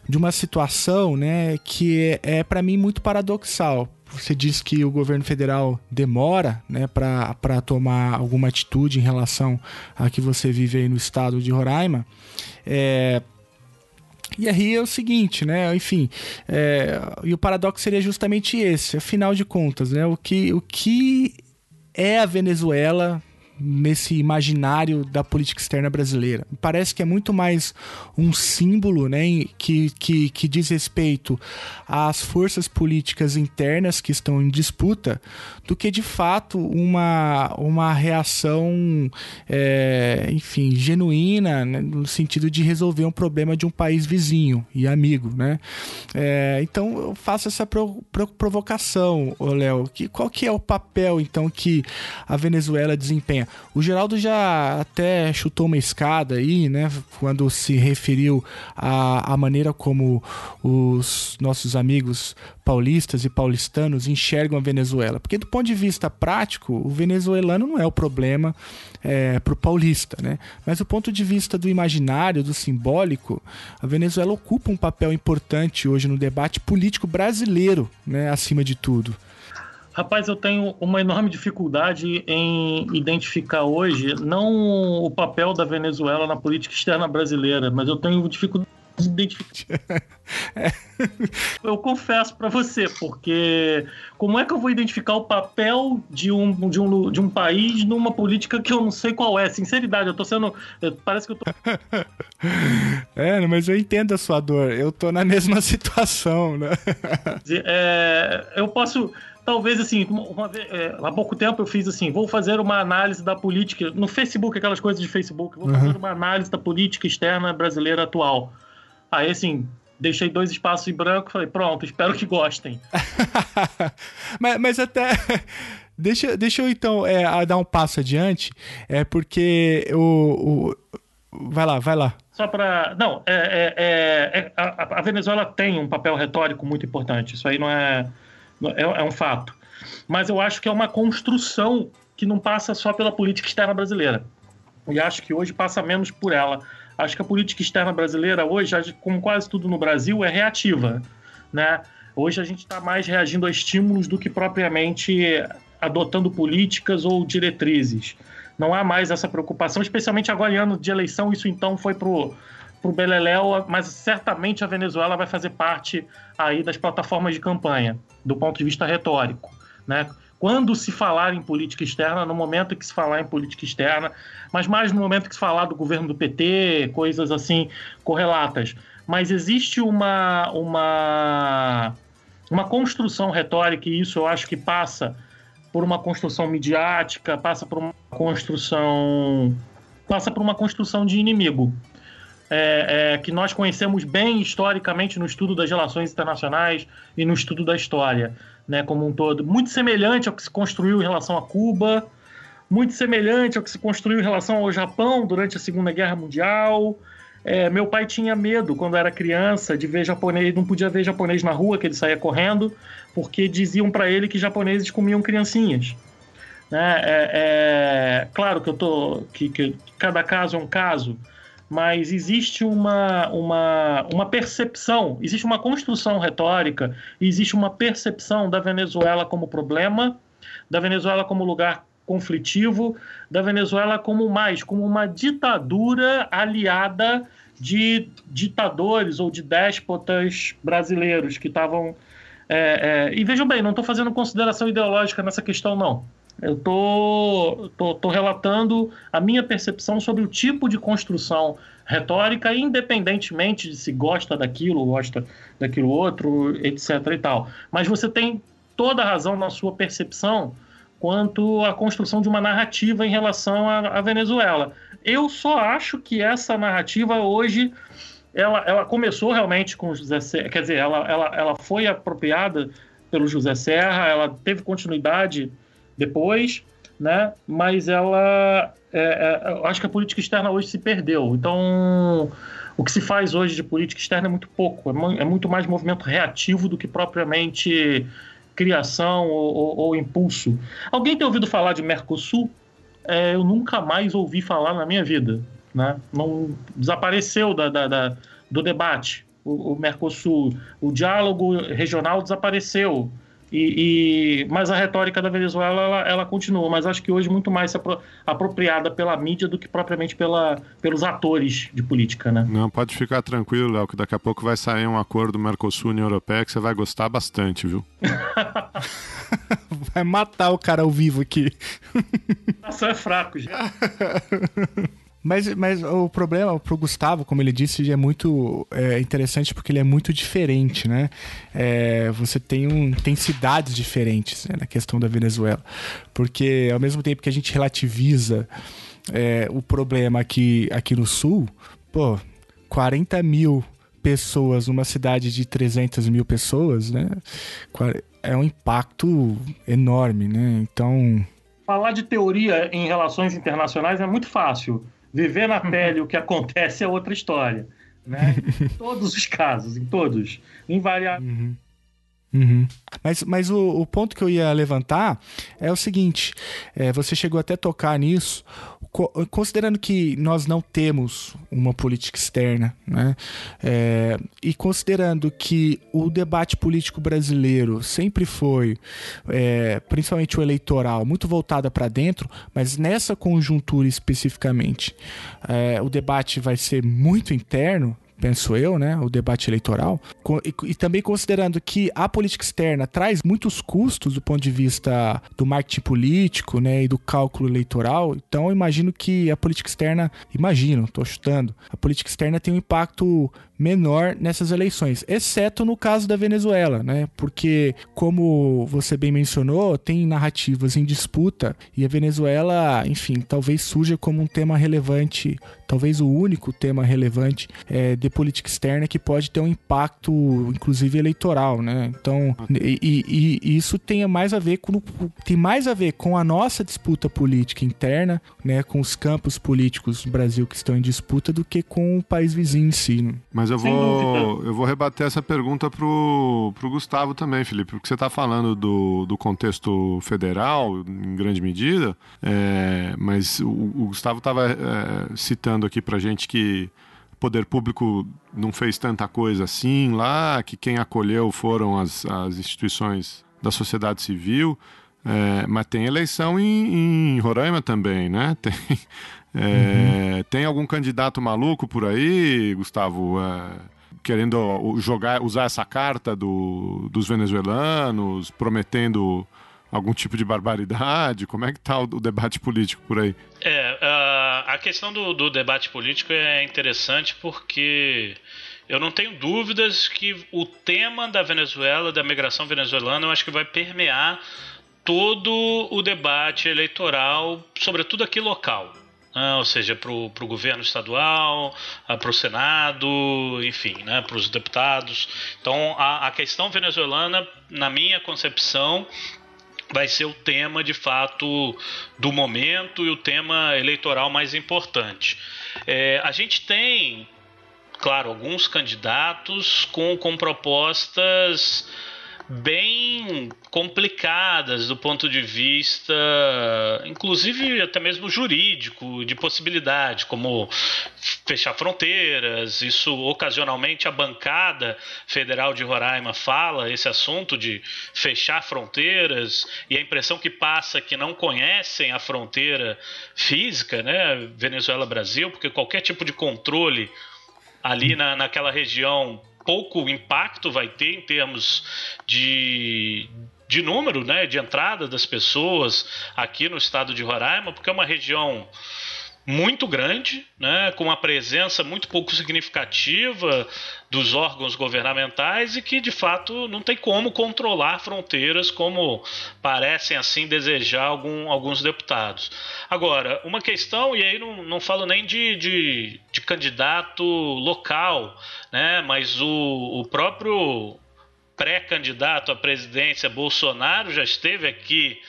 de uma situação, né, que é, é para mim muito paradoxal você diz que o governo federal demora né, para tomar alguma atitude em relação a que você vive aí no estado de Roraima. É, e aí é o seguinte, né? Enfim, é, e o paradoxo seria justamente esse. Afinal de contas, né? O que, o que é a Venezuela nesse imaginário da política externa brasileira. Parece que é muito mais um símbolo né, que, que, que diz respeito às forças políticas internas que estão em disputa do que de fato uma, uma reação, é, enfim, genuína né, no sentido de resolver um problema de um país vizinho e amigo. Né? É, então eu faço essa pro, pro, provocação, Léo. Qual que é o papel então que a Venezuela desempenha? O Geraldo já até chutou uma escada aí, né? Quando se referiu à, à maneira como os nossos amigos paulistas e paulistanos enxergam a Venezuela. Porque do ponto de vista prático, o venezuelano não é o problema é, para o paulista, né? Mas do ponto de vista do imaginário, do simbólico, a Venezuela ocupa um papel importante hoje no debate político brasileiro, né? Acima de tudo. Rapaz, eu tenho uma enorme dificuldade em identificar hoje, não o papel da Venezuela na política externa brasileira, mas eu tenho dificuldade de identificar. eu confesso para você, porque como é que eu vou identificar o papel de um, de, um, de um país numa política que eu não sei qual é? Sinceridade, eu tô sendo. Parece que eu tô. é, mas eu entendo a sua dor. Eu tô na mesma situação, né? é, eu posso talvez assim, uma vez, é, há pouco tempo eu fiz assim, vou fazer uma análise da política no Facebook, aquelas coisas de Facebook, vou uhum. fazer uma análise da política externa brasileira atual. Aí assim, deixei dois espaços em branco, falei, pronto, espero que gostem. mas, mas até Deixa, deixa eu então é, dar um passo adiante, é porque o, o... vai lá, vai lá. Só para não, é, é, é, é a, a, Venezuela tem um papel retórico muito importante. Isso aí não é é, é um fato. Mas eu acho que é uma construção que não passa só pela política externa brasileira. E acho que hoje passa menos por ela. Acho que a política externa brasileira hoje, como quase tudo no Brasil, é reativa, né? Hoje a gente está mais reagindo a estímulos do que propriamente adotando políticas ou diretrizes. Não há mais essa preocupação, especialmente agora em ano de eleição, isso então foi pro pro Beleléu, mas certamente a Venezuela vai fazer parte aí das plataformas de campanha, do ponto de vista retórico, né? Quando se falar em política externa, no momento que se falar em política externa, mas mais no momento que se falar do governo do PT, coisas assim correlatas. Mas existe uma, uma, uma construção retórica, e isso eu acho que passa por uma construção midiática, passa por uma construção. passa por uma construção de inimigo. É, é, que nós conhecemos bem historicamente no estudo das relações internacionais e no estudo da história, né, como um todo. Muito semelhante ao que se construiu em relação a Cuba, muito semelhante ao que se construiu em relação ao Japão durante a Segunda Guerra Mundial. É, meu pai tinha medo, quando era criança, de ver japonês, não podia ver japonês na rua, que ele saía correndo, porque diziam para ele que japoneses comiam criancinhas. Né? É, é, claro que eu tô que, que cada caso é um caso, mas existe uma, uma, uma percepção, existe uma construção retórica, existe uma percepção da Venezuela como problema, da Venezuela como lugar conflitivo, da Venezuela como mais, como uma ditadura aliada de ditadores ou de déspotas brasileiros que estavam. É, é, e vejam bem, não estou fazendo consideração ideológica nessa questão, não. Eu tô, tô, tô relatando a minha percepção sobre o tipo de construção retórica, independentemente de se gosta daquilo, gosta daquilo outro, etc. e tal. Mas você tem toda a razão na sua percepção quanto à construção de uma narrativa em relação à, à Venezuela. Eu só acho que essa narrativa hoje ela, ela começou realmente com José Serra, quer dizer, ela, ela, ela foi apropriada pelo José Serra, ela teve continuidade depois, né? Mas ela, é, é, acho que a política externa hoje se perdeu. Então, o que se faz hoje de política externa é muito pouco, é, é muito mais movimento reativo do que propriamente criação ou, ou, ou impulso. Alguém tem ouvido falar de Mercosul? É, eu nunca mais ouvi falar na minha vida, né? Não desapareceu da, da, da do debate. O, o Mercosul, o diálogo regional desapareceu. E, e, mas a retórica da Venezuela ela, ela, continua, mas acho que hoje muito mais apro apropriada pela mídia do que propriamente pela, pelos atores de política, né? Não, pode ficar tranquilo, Léo, que daqui a pouco vai sair um acordo Mercosul-União Europeia que você vai gostar bastante, viu? vai matar o cara ao vivo aqui. Nossa, é fraco, gente. Mas, mas o problema pro Gustavo, como ele disse, é muito é, interessante porque ele é muito diferente, né? É, você tem, um, tem cidades diferentes né, na questão da Venezuela. Porque ao mesmo tempo que a gente relativiza é, o problema aqui, aqui no sul, pô, 40 mil pessoas numa cidade de 300 mil pessoas, né? É um impacto enorme, né? Então... Falar de teoria em relações internacionais é muito fácil Viver na pele o que acontece é outra história. Né? em todos os casos, em todos. Invariável. Uhum. Uhum. Mas, mas o, o, ponto que eu ia levantar é o seguinte: é, você chegou até a tocar nisso, considerando que nós não temos uma política externa, né? É, e considerando que o debate político brasileiro sempre foi, é, principalmente o eleitoral, muito voltado para dentro, mas nessa conjuntura especificamente, é, o debate vai ser muito interno, penso eu, né, o debate eleitoral, e, e, também considerando que a política externa traz muitos custos do ponto de vista do marketing político, né, e do cálculo eleitoral, então eu imagino que a política externa, imagino, estou chutando, a política externa tem um impacto menor nessas eleições, exceto no caso da Venezuela, né? Porque, como você bem mencionou, tem narrativas em disputa e a Venezuela, enfim, talvez surja como um tema relevante, talvez o único tema relevante é, de política externa que pode ter um impacto, inclusive eleitoral, né? Então, e, e, e isso tem mais a ver com tem mais a ver com a nossa disputa política interna, né? Com os campos políticos do Brasil que estão em disputa do que com o país vizinho em si. Mas Mas eu vou, eu vou rebater essa pergunta pro, pro Gustavo também, Felipe, porque você está falando do, do contexto federal, em grande medida, é, mas o, o Gustavo estava é, citando aqui para gente que o poder público não fez tanta coisa assim lá, que quem acolheu foram as, as instituições da sociedade civil. É, mas tem eleição em, em, Roraima também, né? Tem, é, uhum. tem algum candidato maluco por aí, Gustavo, é, querendo jogar, usar essa carta do, dos venezuelanos, prometendo algum tipo de barbaridade? Como é que está o, o, debate político por aí? É, a, a questão do, do debate político é interessante porque eu não tenho dúvidas que o tema da Venezuela, da migração venezuelana, eu acho que vai permear todo o debate eleitoral, sobretudo aqui local. Né? ou seja, para o governo estadual, ah, para o Senado, enfim, né? para os deputados. Então, a, a questão venezuelana, na minha concepção, vai ser o tema de fato do momento e o tema eleitoral mais importante. É, a gente tem, claro, alguns candidatos com, com propostas bem complicadas do ponto de vista, inclusive até mesmo jurídico, de possibilidade, como fechar fronteiras. Isso ocasionalmente a bancada federal de Roraima fala esse assunto de fechar fronteiras e a impressão que passa é que não conhecem a fronteira física, né, Venezuela-Brasil, porque qualquer tipo de controle ali na, naquela região pouco impacto vai ter em termos de, de número, né, de entrada das pessoas aqui no estado de Roraima, porque é uma região muito grande, né, com uma presença muito pouco significativa dos órgãos governamentais e que de fato não tem como controlar fronteiras como parecem assim desejar algum, alguns deputados. Agora, uma questão, e aí não, não falo nem de, de, de candidato local, né, mas o, o próprio pré-candidato à presidência Bolsonaro já esteve aqui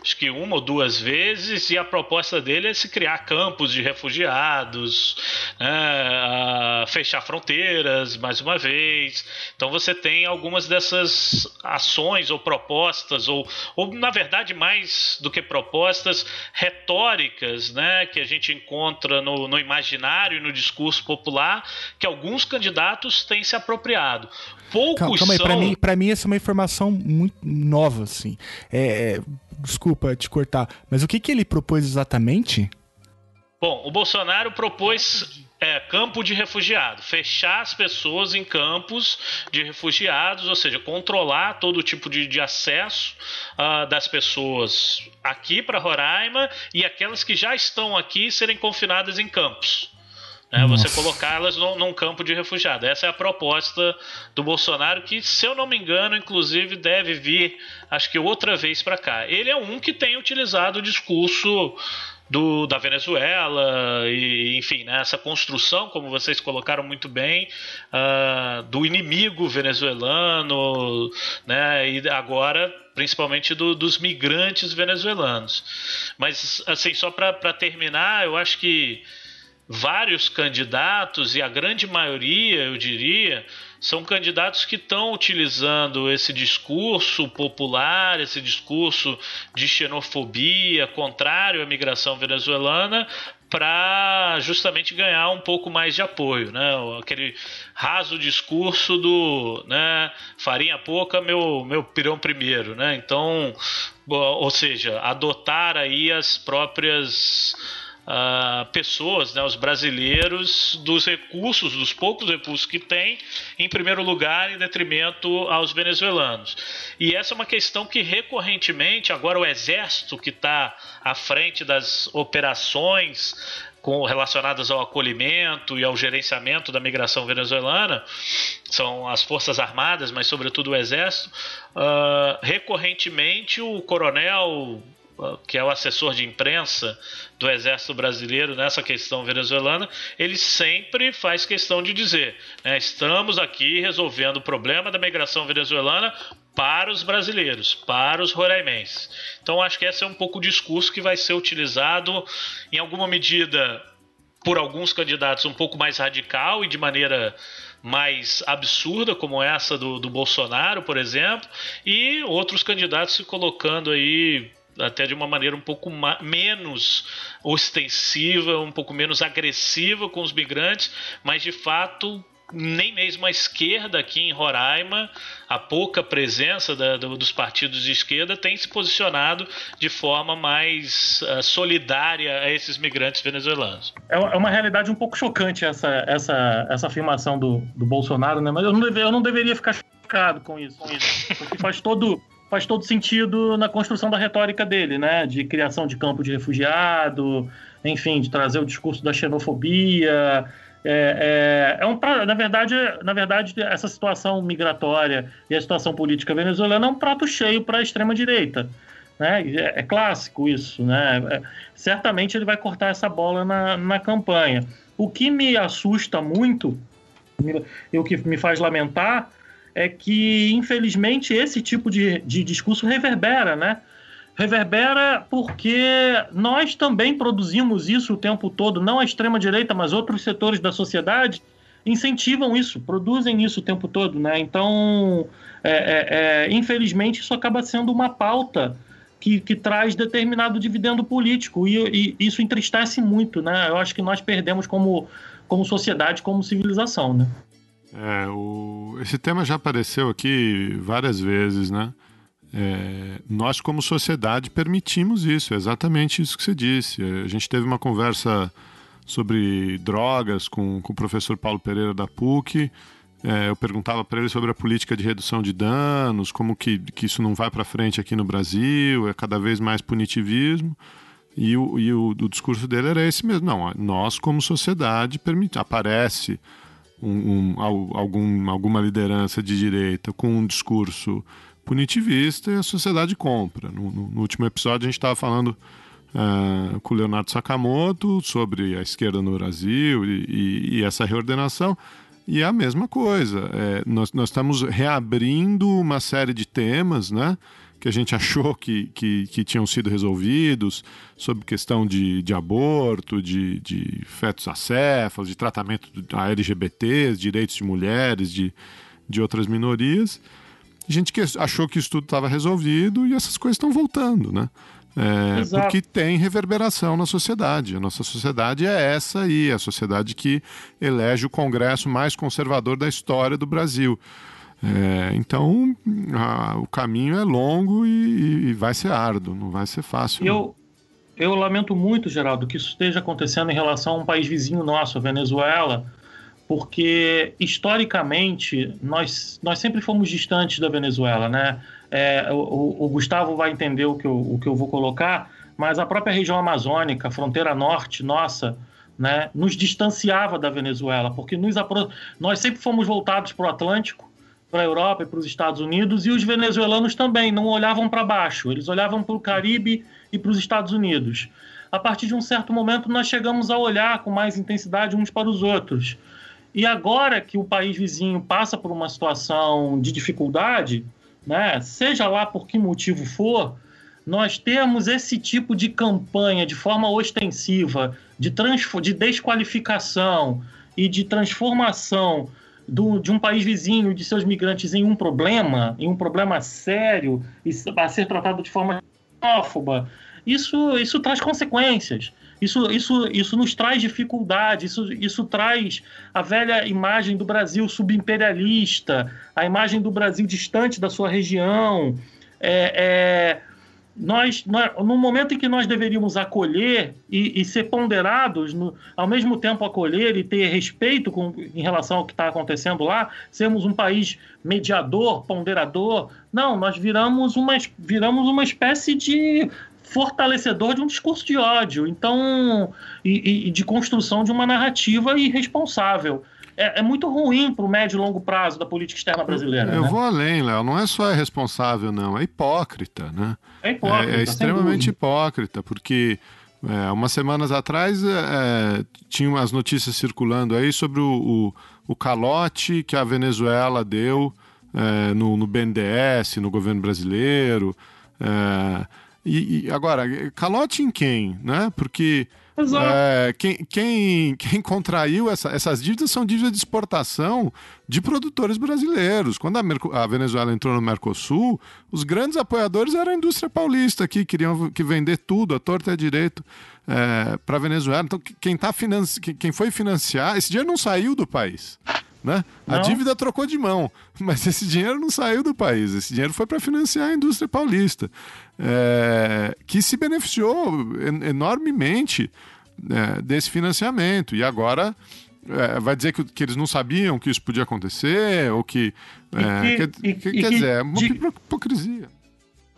acho que uma ou duas vezes, e a proposta dele é se criar campos de refugiados, né, fechar fronteiras mais uma vez. Então você tem algumas dessas ações ou propostas, ou, ou na verdade mais do que propostas, retóricas né, que a gente encontra no, no imaginário e no discurso popular, que alguns candidatos têm se apropriado. Poucos calma, calma aí, são... mim, pra mim essa é uma informação muito nova, assim. É, é desculpa te cortar, mas o que, que ele propôs exatamente? Bom, o Bolsonaro propôs é, campo de refugiado, fechar as pessoas em campos de refugiados, ou seja, controlar todo tipo de, de acesso uh, das pessoas aqui para Roraima e aquelas que já estão aqui serem confinadas em campos. Né, você colocá-las num, num, campo de refugiado. Essa é a proposta do Bolsonaro, que, se eu não me engano, inclusive deve vir, acho que outra vez para cá. Ele é um que tem utilizado o discurso do, da Venezuela e enfim né, essa construção como vocês colocaram muito bem uh, do inimigo venezuelano né, e agora principalmente do, dos migrantes venezuelanos mas assim só para terminar eu acho que vários candidatos, e a grande maioria, eu diria, são candidatos que estão utilizando esse discurso popular, esse discurso de xenofobia, contrário à migração venezuelana, para justamente ganhar um pouco mais de apoio, né? Aquele raso discurso do, né, farinha pouca, meu meu pirão primeiro, né? Então, ou seja, adotar aí as próprias uh, pessoas, né, os brasileiros, dos recursos, dos poucos recursos que têm, em primeiro lugar, em detrimento aos venezuelanos. E essa é uma questão que recorrentemente, agora o Exército que está à frente das operações com, relacionadas ao acolhimento e ao gerenciamento da migração venezuelana, são as Forças Armadas, mas sobretudo o Exército, uh, recorrentemente o coronel que é o assessor de imprensa do Exército Brasileiro nessa questão venezuelana, ele sempre faz questão de dizer: né, estamos aqui resolvendo o problema da migração venezuelana para os brasileiros, para os roraimenses. Então, acho que esse é um pouco o discurso que vai ser utilizado, em alguma medida, por alguns candidatos um pouco mais radical e de maneira mais absurda, como essa do, do Bolsonaro, por exemplo, e outros candidatos se colocando aí até de uma maneira um pouco menos ostensiva, um pouco menos agressiva com os migrantes, mas de fato nem mesmo a esquerda aqui em Roraima, a pouca presença da, do, dos partidos de esquerda tem se posicionado de forma mais uh, solidária a esses migrantes venezuelanos. É, é uma realidade um pouco chocante essa, essa, essa afirmação do, do Bolsonaro, né? mas eu não, deve, eu não deveria ficar chocado com isso, com isso porque faz todo faz todo sentido na construção da retórica dele, né? De criação de campo de refugiado, enfim, de trazer o discurso da xenofobia. É, é, é um, na, verdade, na verdade, essa situação migratória e a situação política venezuelana é um prato cheio para a extrema-direita. Né? É, é, clássico isso. Né? É, certamente ele vai cortar essa bola na, na campanha. O que me assusta muito e o que me faz lamentar é que, infelizmente, esse tipo de, de discurso reverbera, né? Reverbera porque nós também produzimos isso o tempo todo, não a extrema-direita, mas outros setores da sociedade incentivam isso, produzem isso o tempo todo, né? Então, é, é, é, infelizmente, isso acaba sendo uma pauta que, que traz determinado dividendo político e, e, isso entristece muito, né? Eu acho que nós perdemos como, como sociedade, como civilização, né? É, o... Esse tema já apareceu aqui várias vezes, né? É, nós, como sociedade, permitimos isso, é exatamente isso que você disse. A gente teve uma conversa sobre drogas com, com o professor Paulo Pereira da PUC. É, eu perguntava para ele sobre a política de redução de danos, como que, que isso não vai para frente aqui no Brasil, é cada vez mais punitivismo. E, o, e o, o discurso dele era esse mesmo. Não, nós, como sociedade, permite, aparece um, um, algum, alguma liderança de direita com um discurso punitivista e a sociedade compra. No, no, no último episódio a gente estava falando uh, com o Leonardo Sakamoto sobre a esquerda no Brasil e, e, e essa reordenação. E é a mesma coisa. É, nós, nós estamos reabrindo uma série de temas, né? Que a gente achou que, que, que, tinham sido resolvidos, sobre questão de, de aborto, de, de fetos acéfalos, de tratamento a LGBTs, direitos de mulheres, de, de outras minorias. A gente que achou que isso tudo estava resolvido e essas coisas estão voltando, né? É, porque tem reverberação na sociedade. A nossa sociedade é essa aí, a sociedade que elege o Congresso mais conservador da história do Brasil. É, então, a, o caminho é longo e, e, vai ser árduo, não vai ser fácil. Eu, eu lamento muito, Geraldo, que isso esteja acontecendo em relação a um país vizinho nosso, a Venezuela, porque historicamente nós, nós sempre fomos distantes da Venezuela, né? É, o, o, Gustavo vai entender o que, eu, o que eu vou colocar, mas a própria região amazônica, a fronteira norte nossa, né, nos distanciava da Venezuela, porque nos, nós sempre fomos voltados para o Atlântico para a Europa e para os Estados Unidos, e os venezuelanos também não olhavam para baixo, eles olhavam para o Caribe e para os Estados Unidos. A partir de um certo momento, nós chegamos a olhar com mais intensidade uns para os outros. E agora que o país vizinho passa por uma situação de dificuldade, né, seja lá por que motivo for, nós temos esse tipo de campanha de forma ostensiva, de, de desqualificação e de transformação do, de um país vizinho, de seus migrantes em um problema, em um problema sério, a ser tratado de forma xenófoba, isso, isso traz consequências. Isso, isso, isso nos traz dificuldade, isso, isso traz a velha imagem do Brasil subimperialista, a imagem do Brasil distante da sua região. É, é, nós, no momento em que nós deveríamos acolher e, e ser ponderados, no, ao mesmo tempo acolher e ter respeito com, em relação ao que está acontecendo lá, sermos um país mediador, ponderador, não, nós viramos uma, viramos uma espécie de fortalecedor de um discurso de ódio, então e, e de construção de uma narrativa irresponsável é, é muito ruim para o médio e longo prazo da política externa brasileira. Eu né? vou além, Léo. Não é só irresponsável, não. É hipócrita, né? É hipócrita. É, é extremamente hipócrita, porque é, umas semanas atrás é, é, tinham as notícias circulando aí sobre o, o, o calote que a Venezuela deu é, no, no BNDES, no governo brasileiro. É, E, e agora, calote em quem, né? Porque é, quem, quem, quem, contraiu essa, essas dívidas são dívidas de exportação de produtores brasileiros. Quando a, Merco, a, Venezuela entrou no Mercosul, os grandes apoiadores eram a indústria paulista que queriam que vender tudo, a torta e a direito, é, para a Venezuela. Então, quem, tá financi... quem foi financiar, esse dinheiro não saiu do país. Né? A dívida trocou de mão, mas esse dinheiro não saiu do país. Esse dinheiro foi para financiar a indústria paulista, é, que se beneficiou enormemente é, desse financiamento. E agora é, vai dizer que, que, eles não sabiam que isso podia acontecer, ou que. É, que, que, que quer dizer, é uma hipocrisia.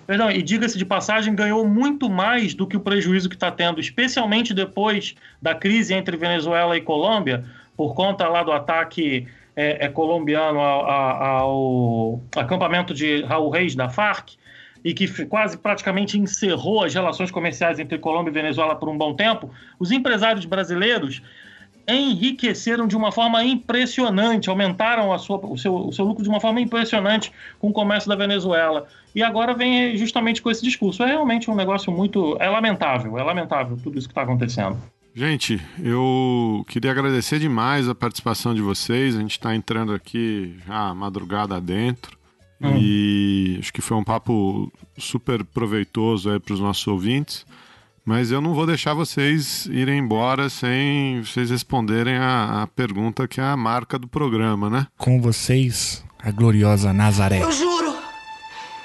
Perdão, e diga-se de passagem, ganhou muito mais do que o prejuízo que está tendo, especialmente depois da crise entre Venezuela e Colômbia, por conta lá do ataque é, é colombiano ao, ao, acampamento de Raul Reis da Farc, e que quase praticamente encerrou as relações comerciais entre Colômbia e Venezuela por um bom tempo, os empresários brasileiros enriqueceram de uma forma impressionante, aumentaram sua, o, seu, o seu lucro de uma forma impressionante com o comércio da Venezuela. E agora vem justamente com esse discurso. É realmente um negócio muito. É lamentável, é lamentável tudo isso que está acontecendo. Gente, eu queria agradecer demais a participação de vocês. A gente está entrando aqui já madrugada dentro. Hum. E acho que foi um papo super proveitoso aí para os nossos ouvintes. Mas eu não vou deixar vocês irem embora sem vocês responderem a, a pergunta que é a marca do programa, né? Com vocês, a gloriosa Nazaré. Eu juro,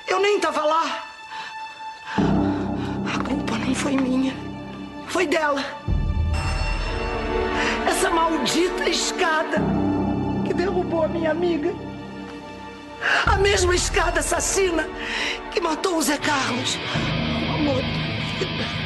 eu nem estava lá. A culpa não foi minha, foi dela. Essa maldita escada que derrubou a minha amiga. A mesma escada assassina que matou o Zé Carlos. Amor da vida.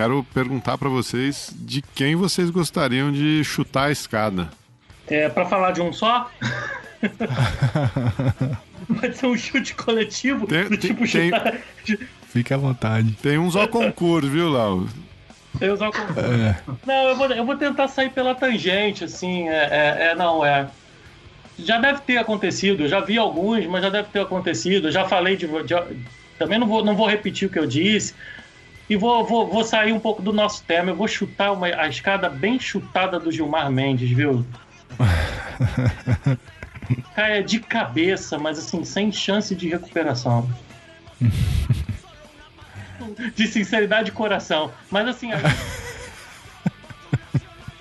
Quero perguntar para vocês de quem vocês gostariam de chutar a escada. É, para falar de um só? Pode ser um chute coletivo, tem, do tipo tem, chutar... Fique à vontade. Tem uns ao concurso, viu, Lau? Tem uns ao concurso. É. Não, eu vou, eu vou tentar sair pela tangente, assim, é, é, é não, é já deve ter acontecido, eu já vi alguns, mas já deve ter acontecido. Eu já falei de, de, também não vou, não vou repetir o que eu disse, e vou, vou, vou sair um pouco do nosso tema. Eu vou chutar uma, a escada bem chutada do Gilmar Mendes, viu? Caia de cabeça, mas assim, sem chance de recuperação. de sinceridade de coração. Mas assim, a,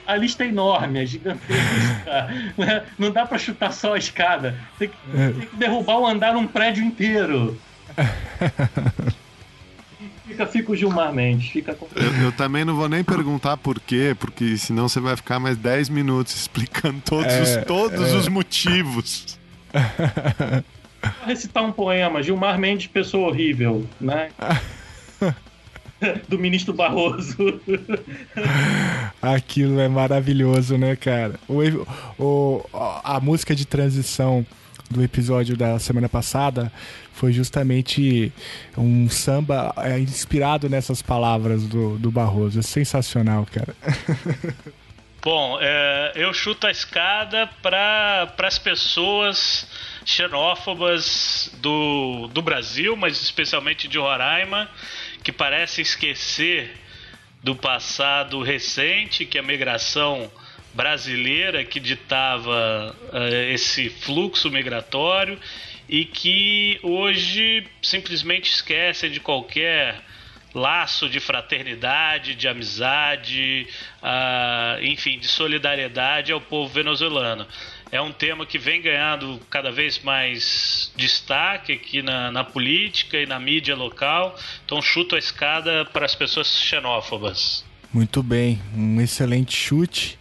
a lista é enorme, é gigantesca. Né? Não dá para chutar só a escada. Tem que, tem que derrubar um andar um prédio inteiro. Fica, fica o Gilmar Mendes. Fica com... eu, eu, também não vou nem perguntar por quê, porque senão você vai ficar mais 10 minutos explicando todos, é, os, todos é... os motivos. Vou recitar um poema, Gilmar Mendes, pessoa horrível, né? Do ministro Barroso. Aquilo é maravilhoso, né, cara? O, o, a música de transição do episódio da semana passada foi justamente um samba é, inspirado nessas palavras do, do Barroso. É sensacional, cara. Bom, é, eu chuto a escada para as pessoas xenófobas do, do Brasil, mas especialmente de Roraima, que parecem esquecer do passado recente, que a migração brasileira que ditava uh, esse fluxo migratório e que hoje simplesmente esquecem de qualquer laço de fraternidade, de amizade, uh, enfim, de solidariedade ao povo venezuelano. É um tema que vem ganhando cada vez mais destaque aqui na, na política e na mídia local. Então, chuto a escada para as pessoas xenófobas. Muito bem, um excelente chute.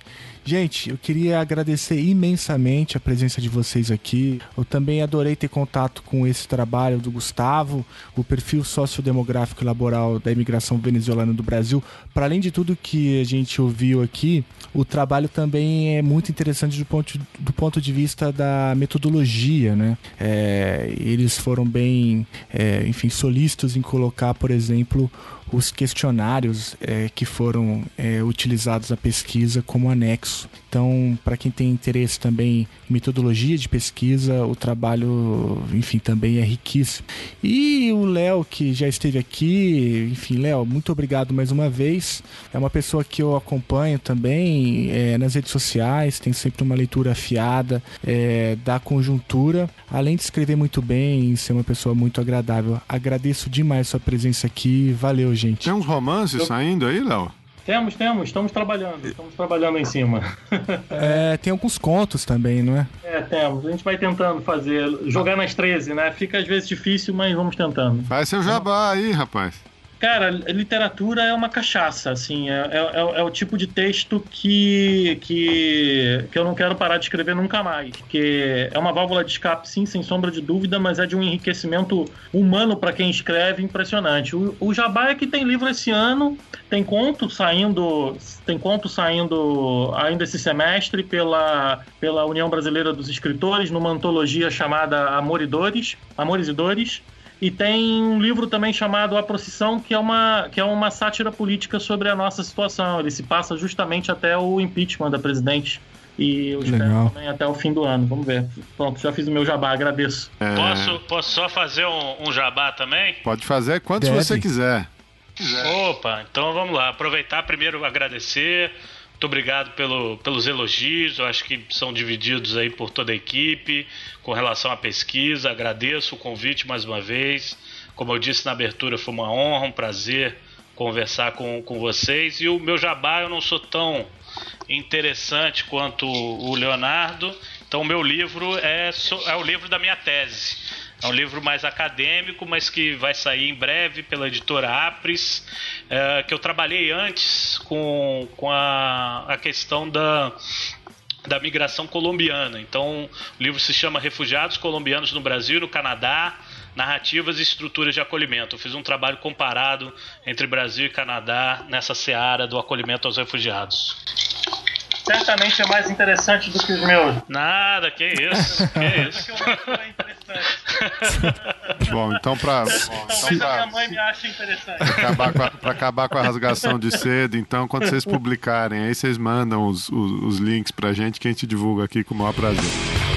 Gente, eu queria agradecer imensamente a presença de vocês aqui. Eu também adorei ter contato com esse trabalho do Gustavo, o perfil sociodemográfico e laboral da imigração venezuelana do Brasil. Para além de tudo que a gente ouviu aqui, o trabalho também é muito interessante do ponto, do ponto de vista da metodologia, né? É, eles foram bem, é, enfim, solícitos em colocar, por exemplo, os questionários é, que foram é, utilizados na pesquisa como anexo. Então, para quem tem interesse também em metodologia de pesquisa, o trabalho, enfim, também é riquíssimo. E o Léo, que já esteve aqui, enfim, Léo, muito obrigado mais uma vez. É uma pessoa que eu acompanho também é, nas redes sociais, tem sempre uma leitura afiada é, da conjuntura, além de escrever muito bem e ser uma pessoa muito agradável. Agradeço demais sua presença aqui. Valeu, gente. Tem uns romances eu... saindo aí, Léo? Temos, temos, estamos trabalhando, estamos trabalhando em cima. é, tem alguns contos também, não é? É, temos. A gente vai tentando fazer, jogar nas 13, né? Fica às vezes difícil, mas vamos tentando. Faz seu jabá aí, rapaz. Cara, literatura é uma cachaça, assim, é, é, é, é, o tipo de texto que, que, que eu não quero parar de escrever nunca mais. Porque é uma válvula de escape, sim, sem sombra de dúvida, mas é de um enriquecimento humano para quem escreve impressionante. O, o Jabá é que tem livro esse ano, tem conto saindo, tem conto saindo ainda esse semestre pela, pela União Brasileira dos Escritores, numa antologia chamada Amor e Dores, Amores e Dores. E tem um livro também chamado A Procissão, que é uma, que é uma sátira política sobre a nossa situação. Ele se passa justamente até o impeachment da presidente. E eu espero Legal. também até o fim do ano. Vamos ver. Pronto, já fiz o meu jabá, agradeço. É... Posso, posso só fazer um, um, jabá também? Pode fazer quantos Deve. você quiser. Opa, então vamos lá. Aproveitar primeiro agradecer muito obrigado pelo, pelos elogios, eu acho que são divididos aí por toda a equipe com relação à pesquisa. Agradeço o convite mais uma vez. Como eu disse na abertura, foi uma honra, um prazer conversar com, com vocês. E o meu jabá eu não sou tão interessante quanto o Leonardo, então o meu livro é, é o livro da minha tese. É um livro mais acadêmico, mas que vai sair em breve pela editora Apris, é, que eu trabalhei antes com, com a, a questão da, da migração colombiana. Então, o livro se chama Refugiados Colombianos no Brasil e no Canadá, narrativas e estruturas de acolhimento. Eu fiz um trabalho comparado entre Brasil e Canadá nessa seara do acolhimento aos refugiados certamente é mais interessante do que os meus. Nada, que isso. Que isso. Bom, então pra. Mas a minha mãe me acha interessante. Pra acabar, com a, pra acabar com a rasgação de cedo, então, quando vocês publicarem, aí vocês mandam os, os, os links pra gente que a gente divulga aqui com o maior prazer.